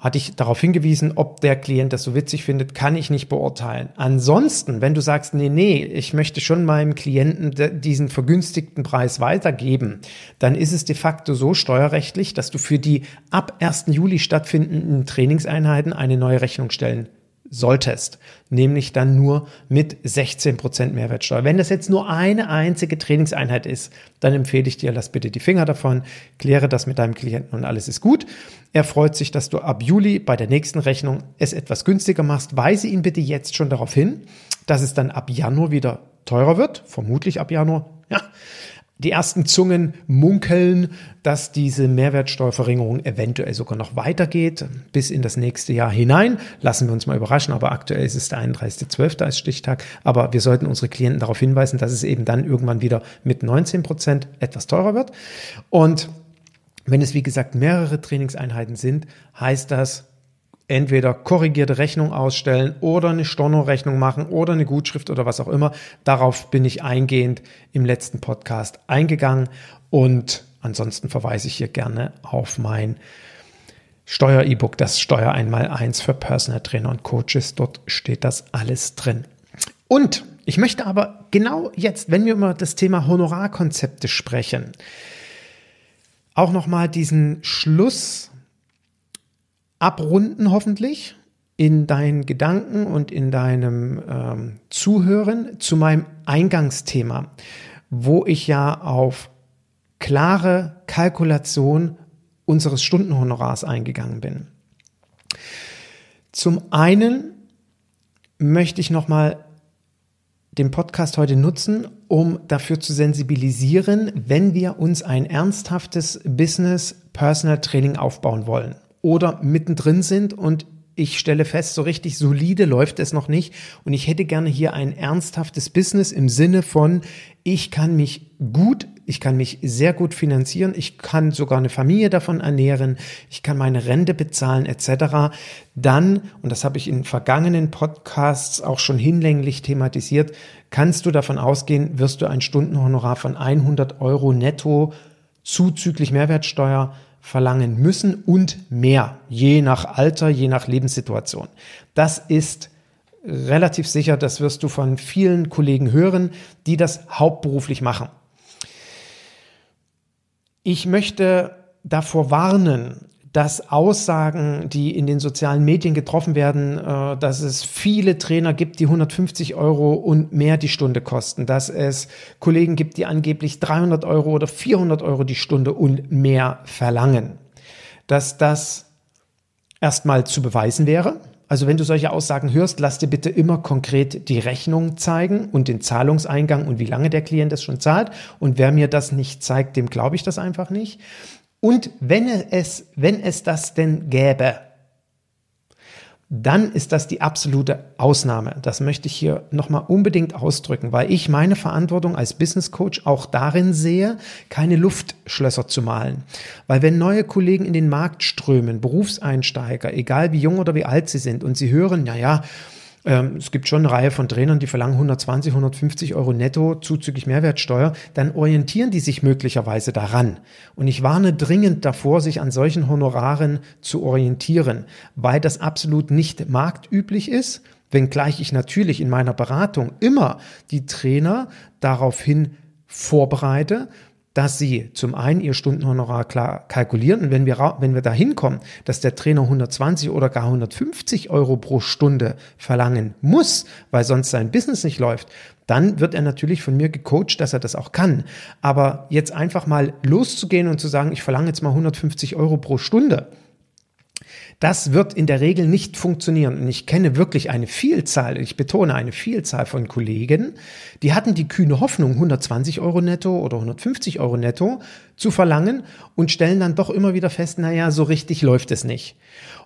hatte ich darauf hingewiesen, ob der Klient das so witzig findet, kann ich nicht beurteilen. Ansonsten, wenn du sagst, nee, nee, ich möchte schon meinem Klienten diesen vergünstigten Preis weitergeben, dann ist es de facto so steuerrechtlich, dass du für die ab 1. Juli stattfindenden Trainingseinheiten eine neue Rechnung stellen solltest, nämlich dann nur mit 16 Prozent Mehrwertsteuer. Wenn das jetzt nur eine einzige Trainingseinheit ist, dann empfehle ich dir, lass bitte die Finger davon, kläre das mit deinem Klienten und alles ist gut. Er freut sich, dass du ab Juli bei der nächsten Rechnung es etwas günstiger machst. Weise ihn bitte jetzt schon darauf hin, dass es dann ab Januar wieder teurer wird, vermutlich ab Januar. Ja, die ersten Zungen munkeln, dass diese Mehrwertsteuerverringerung eventuell sogar noch weitergeht bis in das nächste Jahr hinein. Lassen wir uns mal überraschen, aber aktuell ist es der 31.12. als Stichtag. Aber wir sollten unsere Klienten darauf hinweisen, dass es eben dann irgendwann wieder mit 19 Prozent etwas teurer wird. Und wenn es, wie gesagt, mehrere Trainingseinheiten sind, heißt das, entweder korrigierte Rechnung ausstellen oder eine Storno-Rechnung machen oder eine Gutschrift oder was auch immer. Darauf bin ich eingehend im letzten Podcast eingegangen und ansonsten verweise ich hier gerne auf mein Steuer-E-Book, das Steuer einmal eins für Personal Trainer und Coaches. Dort steht das alles drin. Und ich möchte aber genau jetzt, wenn wir über das Thema Honorarkonzepte sprechen, auch nochmal diesen Schluss abrunden hoffentlich in deinen Gedanken und in deinem ähm, Zuhören zu meinem Eingangsthema, wo ich ja auf klare Kalkulation unseres Stundenhonorars eingegangen bin. Zum einen möchte ich nochmal den Podcast heute nutzen, um dafür zu sensibilisieren, wenn wir uns ein ernsthaftes Business Personal Training aufbauen wollen oder mittendrin sind und ich stelle fest, so richtig solide läuft es noch nicht. Und ich hätte gerne hier ein ernsthaftes Business im Sinne von, ich kann mich gut, ich kann mich sehr gut finanzieren, ich kann sogar eine Familie davon ernähren, ich kann meine Rente bezahlen etc. Dann, und das habe ich in vergangenen Podcasts auch schon hinlänglich thematisiert, kannst du davon ausgehen, wirst du ein Stundenhonorar von 100 Euro netto zuzüglich Mehrwertsteuer verlangen müssen und mehr, je nach Alter, je nach Lebenssituation. Das ist relativ sicher, das wirst du von vielen Kollegen hören, die das hauptberuflich machen. Ich möchte davor warnen, dass Aussagen, die in den sozialen Medien getroffen werden, äh, dass es viele Trainer gibt, die 150 Euro und mehr die Stunde kosten, dass es Kollegen gibt, die angeblich 300 Euro oder 400 Euro die Stunde und mehr verlangen, dass das erstmal zu beweisen wäre. Also wenn du solche Aussagen hörst, lass dir bitte immer konkret die Rechnung zeigen und den Zahlungseingang und wie lange der Klient es schon zahlt. Und wer mir das nicht zeigt, dem glaube ich das einfach nicht. Und wenn es, wenn es das denn gäbe, dann ist das die absolute Ausnahme. Das möchte ich hier nochmal unbedingt ausdrücken, weil ich meine Verantwortung als Business Coach auch darin sehe, keine Luftschlösser zu malen. Weil wenn neue Kollegen in den Markt strömen, Berufseinsteiger, egal wie jung oder wie alt sie sind, und sie hören, naja, ja, ähm, es gibt schon eine Reihe von Trainern, die verlangen 120, 150 Euro netto zuzüglich Mehrwertsteuer, dann orientieren die sich möglicherweise daran. Und ich warne dringend davor, sich an solchen Honoraren zu orientieren, weil das absolut nicht marktüblich ist, wenngleich ich natürlich in meiner Beratung immer die Trainer daraufhin vorbereite, dass sie zum einen ihr Stundenhonorar klar kalkulieren und wenn wir, wenn wir da hinkommen, dass der Trainer 120 oder gar 150 Euro pro Stunde verlangen muss, weil sonst sein Business nicht läuft, dann wird er natürlich von mir gecoacht, dass er das auch kann. Aber jetzt einfach mal loszugehen und zu sagen, ich verlange jetzt mal 150 Euro pro Stunde, das wird in der Regel nicht funktionieren. Und ich kenne wirklich eine Vielzahl, ich betone eine Vielzahl von Kollegen, die hatten die kühne Hoffnung, 120 Euro netto oder 150 Euro netto zu verlangen und stellen dann doch immer wieder fest, naja, so richtig läuft es nicht.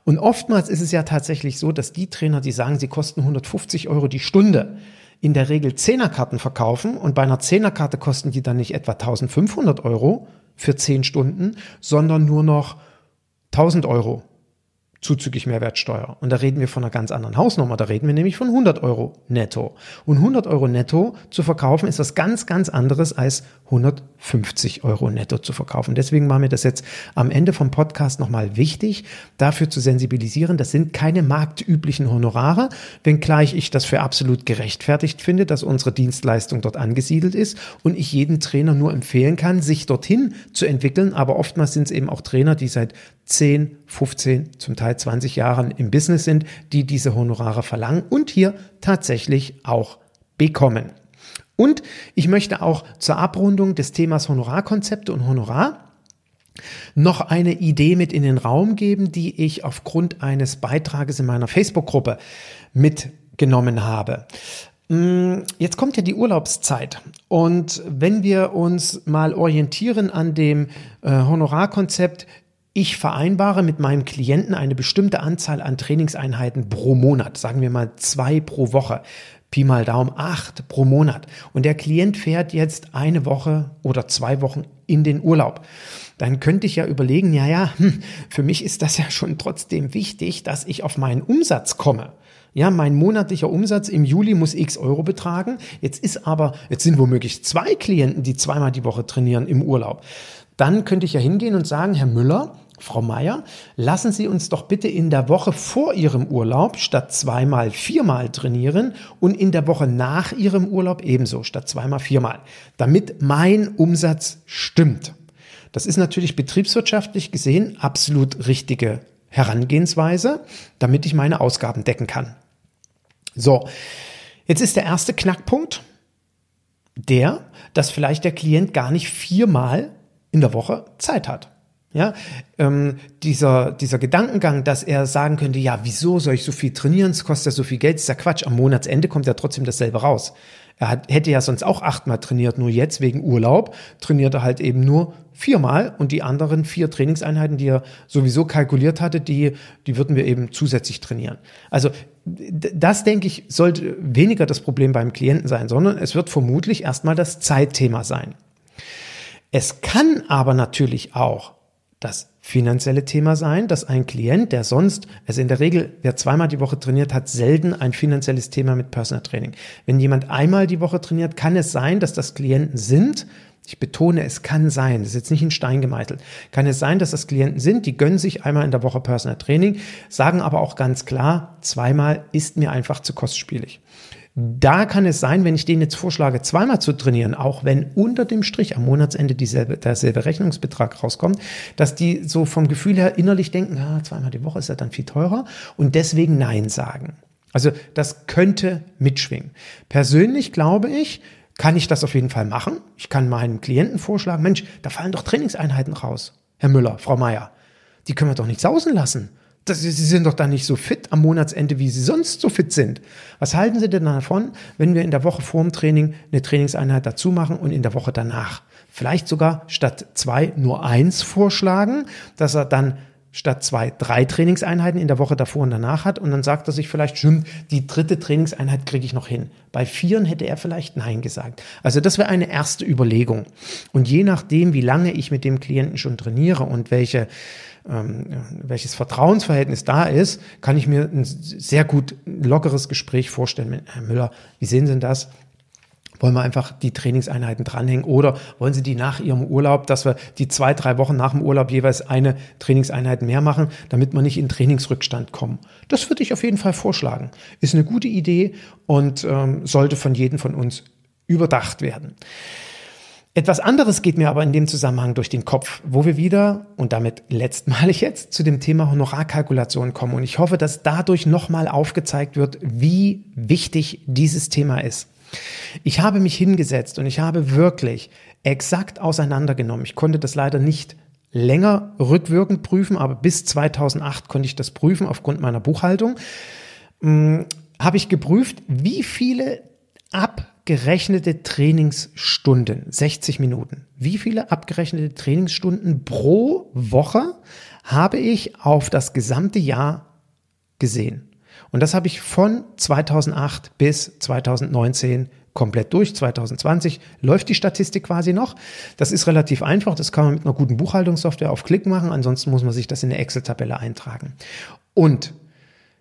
Und oftmals ist es ja tatsächlich so, dass die Trainer, die sagen, sie kosten 150 Euro die Stunde, in der Regel Zehnerkarten verkaufen und bei einer Zehnerkarte kosten die dann nicht etwa 1500 Euro für 10 Stunden, sondern nur noch 1000 Euro zuzüglich Mehrwertsteuer. Und da reden wir von einer ganz anderen Hausnummer. Da reden wir nämlich von 100 Euro netto. Und 100 Euro netto zu verkaufen ist was ganz, ganz anderes als 150 Euro netto zu verkaufen. Deswegen war mir das jetzt am Ende vom Podcast nochmal wichtig, dafür zu sensibilisieren. Das sind keine marktüblichen Honorare, wenngleich ich das für absolut gerechtfertigt finde, dass unsere Dienstleistung dort angesiedelt ist und ich jeden Trainer nur empfehlen kann, sich dorthin zu entwickeln. Aber oftmals sind es eben auch Trainer, die seit 10, 15, zum Teil 20 Jahren im Business sind, die diese Honorare verlangen und hier tatsächlich auch bekommen. Und ich möchte auch zur Abrundung des Themas Honorarkonzepte und Honorar noch eine Idee mit in den Raum geben, die ich aufgrund eines Beitrages in meiner Facebook-Gruppe mitgenommen habe. Mm, jetzt kommt ja die Urlaubszeit und wenn wir uns mal orientieren an dem äh, Honorarkonzept, ich vereinbare mit meinem Klienten eine bestimmte Anzahl an Trainingseinheiten pro Monat, sagen wir mal zwei pro Woche. Pi mal Daumen, acht pro Monat. Und der Klient fährt jetzt eine Woche oder zwei Wochen in den Urlaub. Dann könnte ich ja überlegen, ja, ja, hm, für mich ist das ja schon trotzdem wichtig, dass ich auf meinen Umsatz komme. Ja, mein monatlicher Umsatz im Juli muss x Euro betragen. Jetzt ist aber, jetzt sind womöglich zwei Klienten, die zweimal die Woche trainieren im Urlaub. Dann könnte ich ja hingehen und sagen, Herr Müller, Frau Meier, lassen Sie uns doch bitte in der Woche vor Ihrem Urlaub statt zweimal viermal trainieren und in der Woche nach Ihrem Urlaub ebenso statt zweimal viermal, damit mein Umsatz stimmt. Das ist natürlich betriebswirtschaftlich gesehen absolut richtige Herangehensweise, damit ich meine Ausgaben decken kann. So, jetzt ist der erste Knackpunkt der, dass vielleicht der Klient gar nicht viermal in der Woche Zeit hat. Ja, ähm, dieser, dieser Gedankengang, dass er sagen könnte, ja, wieso soll ich so viel trainieren? Es kostet ja so viel Geld, ist ja Quatsch. Am Monatsende kommt ja trotzdem dasselbe raus. Er hat, hätte ja sonst auch achtmal trainiert, nur jetzt wegen Urlaub trainiert er halt eben nur viermal und die anderen vier Trainingseinheiten, die er sowieso kalkuliert hatte, die, die würden wir eben zusätzlich trainieren. Also das, denke ich, sollte weniger das Problem beim Klienten sein, sondern es wird vermutlich erstmal das Zeitthema sein. Es kann aber natürlich auch das finanzielle Thema sein, dass ein Klient, der sonst, also in der Regel, wer zweimal die Woche trainiert, hat selten ein finanzielles Thema mit Personal Training. Wenn jemand einmal die Woche trainiert, kann es sein, dass das Klienten sind, ich betone, es kann sein, das ist jetzt nicht in Stein gemeißelt, kann es sein, dass das Klienten sind, die gönnen sich einmal in der Woche Personal Training, sagen aber auch ganz klar, zweimal ist mir einfach zu kostspielig. Da kann es sein, wenn ich denen jetzt vorschlage, zweimal zu trainieren, auch wenn unter dem Strich am Monatsende dieselbe, derselbe Rechnungsbetrag rauskommt, dass die so vom Gefühl her innerlich denken, ah, zweimal die Woche ist ja dann viel teurer und deswegen Nein sagen. Also das könnte mitschwingen. Persönlich glaube ich, kann ich das auf jeden Fall machen. Ich kann meinem Klienten vorschlagen, Mensch, da fallen doch Trainingseinheiten raus. Herr Müller, Frau Meier, die können wir doch nicht sausen lassen das, sie sind doch dann nicht so fit am Monatsende, wie sie sonst so fit sind. Was halten Sie denn davon, wenn wir in der Woche vor dem Training eine Trainingseinheit dazu machen und in der Woche danach? Vielleicht sogar statt zwei nur eins vorschlagen, dass er dann statt zwei drei Trainingseinheiten in der Woche davor und danach hat und dann sagt er sich vielleicht, stimmt, die dritte Trainingseinheit kriege ich noch hin. Bei vieren hätte er vielleicht Nein gesagt. Also das wäre eine erste Überlegung. Und je nachdem, wie lange ich mit dem Klienten schon trainiere und welche welches Vertrauensverhältnis da ist, kann ich mir ein sehr gut lockeres Gespräch vorstellen mit Herrn Müller. Wie sehen Sie denn das? Wollen wir einfach die Trainingseinheiten dranhängen oder wollen Sie die nach Ihrem Urlaub, dass wir die zwei, drei Wochen nach dem Urlaub jeweils eine Trainingseinheit mehr machen, damit wir nicht in Trainingsrückstand kommen? Das würde ich auf jeden Fall vorschlagen. Ist eine gute Idee und ähm, sollte von jedem von uns überdacht werden. Etwas anderes geht mir aber in dem Zusammenhang durch den Kopf, wo wir wieder, und damit letztmalig jetzt, zu dem Thema Honorarkalkulation kommen. Und ich hoffe, dass dadurch nochmal aufgezeigt wird, wie wichtig dieses Thema ist. Ich habe mich hingesetzt und ich habe wirklich exakt auseinandergenommen. Ich konnte das leider nicht länger rückwirkend prüfen, aber bis 2008 konnte ich das prüfen aufgrund meiner Buchhaltung. Hm, habe ich geprüft, wie viele ab abgerechnete Trainingsstunden, 60 Minuten. Wie viele abgerechnete Trainingsstunden pro Woche habe ich auf das gesamte Jahr gesehen? Und das habe ich von 2008 bis 2019 komplett durch. 2020 läuft die Statistik quasi noch. Das ist relativ einfach. Das kann man mit einer guten Buchhaltungssoftware auf Klick machen. Ansonsten muss man sich das in eine Excel-Tabelle eintragen. Und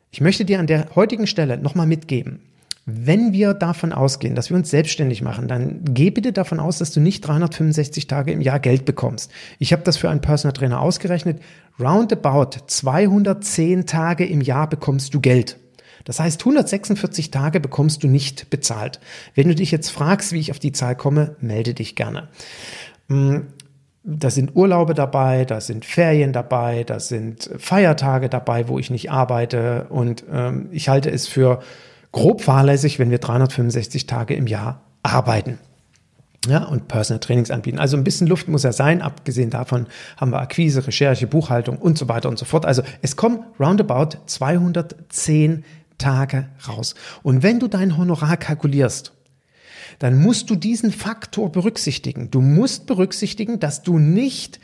ich möchte dir an der heutigen Stelle nochmal mitgeben, wenn wir davon ausgehen, dass wir uns selbstständig machen, dann geh bitte davon aus, dass du nicht 365 Tage im Jahr Geld bekommst. Ich habe das für einen Personal Trainer ausgerechnet. Roundabout 210 Tage im Jahr bekommst du Geld. Das heißt, 146 Tage bekommst du nicht bezahlt. Wenn du dich jetzt fragst, wie ich auf die Zahl komme, melde dich gerne. Hm, da sind Urlaube dabei, da sind Ferien dabei, da sind Feiertage dabei, wo ich nicht arbeite und ähm, ich halte es für grob fahrlässig, wenn wir 365 Tage im Jahr arbeiten. Ja, und Personal Trainings anbieten. Also ein bisschen Luft muss ja sein. Abgesehen davon haben wir Akquise, Recherche, Buchhaltung und so weiter und so fort. Also es kommen roundabout 210 Tage raus. Und wenn du dein Honorar kalkulierst, dann musst du diesen Faktor berücksichtigen. Du musst berücksichtigen, dass du nicht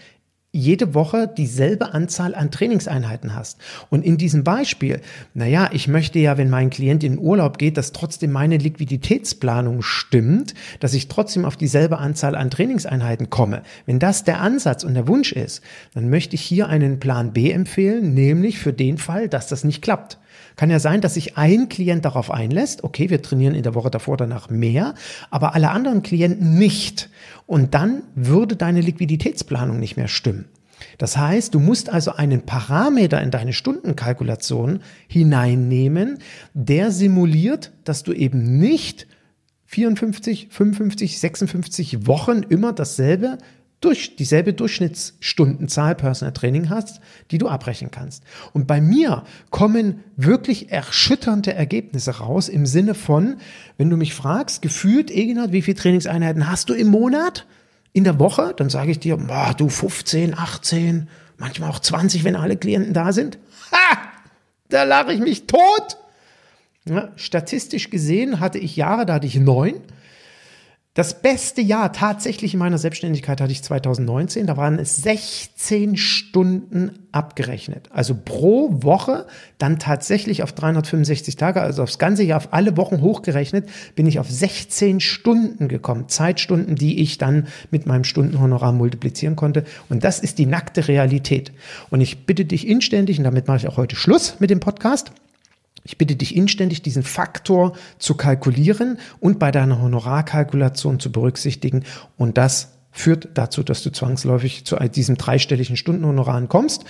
jede Woche dieselbe Anzahl an Trainingseinheiten hast. Und in diesem Beispiel, naja, ich möchte ja, wenn mein Klient in Urlaub geht, dass trotzdem meine Liquiditätsplanung stimmt, dass ich trotzdem auf dieselbe Anzahl an Trainingseinheiten komme. Wenn das der Ansatz und der Wunsch ist, dann möchte ich hier einen Plan B empfehlen, nämlich für den Fall, dass das nicht klappt. Kann ja sein, dass sich ein Klient darauf einlässt, okay, wir trainieren in der Woche davor danach mehr, aber alle anderen Klienten nicht. Und dann würde deine Liquiditätsplanung nicht mehr stimmen. Das heißt, du musst also einen Parameter in deine Stundenkalkulation hineinnehmen, der simuliert, dass du eben nicht 54, 55, 56 Wochen immer dasselbe durch dieselbe Durchschnittsstundenzahl Personal Training hast, die du abbrechen kannst. Und bei mir kommen wirklich erschütternde Ergebnisse raus im Sinne von, wenn du mich fragst, gefühlt, Egenhard, wie viele Trainingseinheiten hast du im Monat? in der Woche, dann sage ich dir, boah, du 15, 18, manchmal auch 20, wenn alle Klienten da sind. Ha! Da lache ich mich tot. Ja, statistisch gesehen hatte ich Jahre, da hatte ich neun. Das beste Jahr tatsächlich in meiner Selbstständigkeit hatte ich 2019. Da waren es 16 Stunden abgerechnet. Also pro Woche dann tatsächlich auf 365 Tage, also aufs ganze Jahr, auf alle Wochen hochgerechnet, bin ich auf 16 Stunden gekommen. Zeitstunden, die ich dann mit meinem Stundenhonorar multiplizieren konnte. Und das ist die nackte Realität. Und ich bitte dich inständig, und damit mache ich auch heute Schluss mit dem Podcast, ich bitte dich inständig, diesen Faktor zu kalkulieren und bei deiner Honorarkalkulation zu berücksichtigen. Und das führt dazu, dass du zwangsläufig zu diesem dreistelligen Stundenhonorar kommst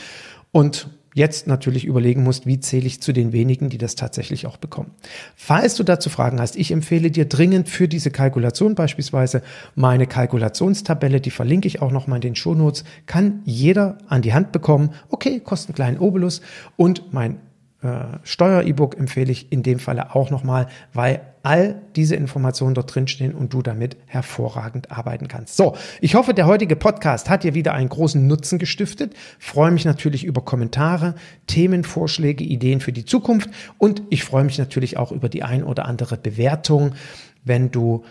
und jetzt natürlich überlegen musst, wie zähle ich zu den wenigen, die das tatsächlich auch bekommen. Falls du dazu Fragen hast, ich empfehle dir dringend für diese Kalkulation beispielsweise meine Kalkulationstabelle, die verlinke ich auch nochmal in den Shownotes, kann jeder an die Hand bekommen. Okay, kostet einen kleinen Obolus und mein äh, Steuer-E-Book empfehle ich in dem Falle auch nochmal, weil all diese Informationen dort drinstehen und du damit hervorragend arbeiten kannst. So, ich hoffe, der heutige Podcast hat dir wieder einen großen Nutzen gestiftet. Freue mich natürlich über Kommentare, Themenvorschläge, Ideen für die Zukunft und ich freue mich natürlich auch über die ein oder andere Bewertung, wenn du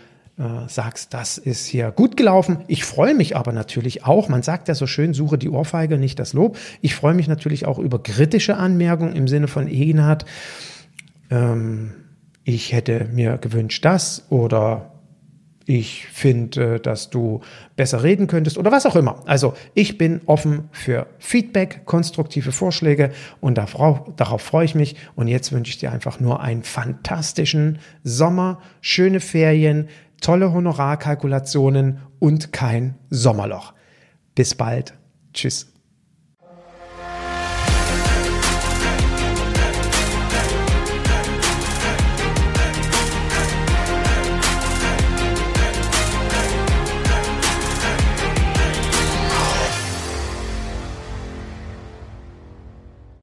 sagst, das ist hier gut gelaufen. Ich freue mich aber natürlich auch, man sagt ja so schön, suche die Ohrfeige, nicht das Lob. Ich freue mich natürlich auch über kritische Anmerkungen im Sinne von Egenhard. Ähm, ich hätte mir gewünscht das oder ich finde, dass du besser reden könntest oder was auch immer. Also ich bin offen für Feedback, konstruktive Vorschläge und darauf freue ich mich. Und jetzt wünsche ich dir einfach nur einen fantastischen Sommer, schöne Ferien, tolle Honorarkalkulationen und kein Sommerloch. Bis bald. Tschüss.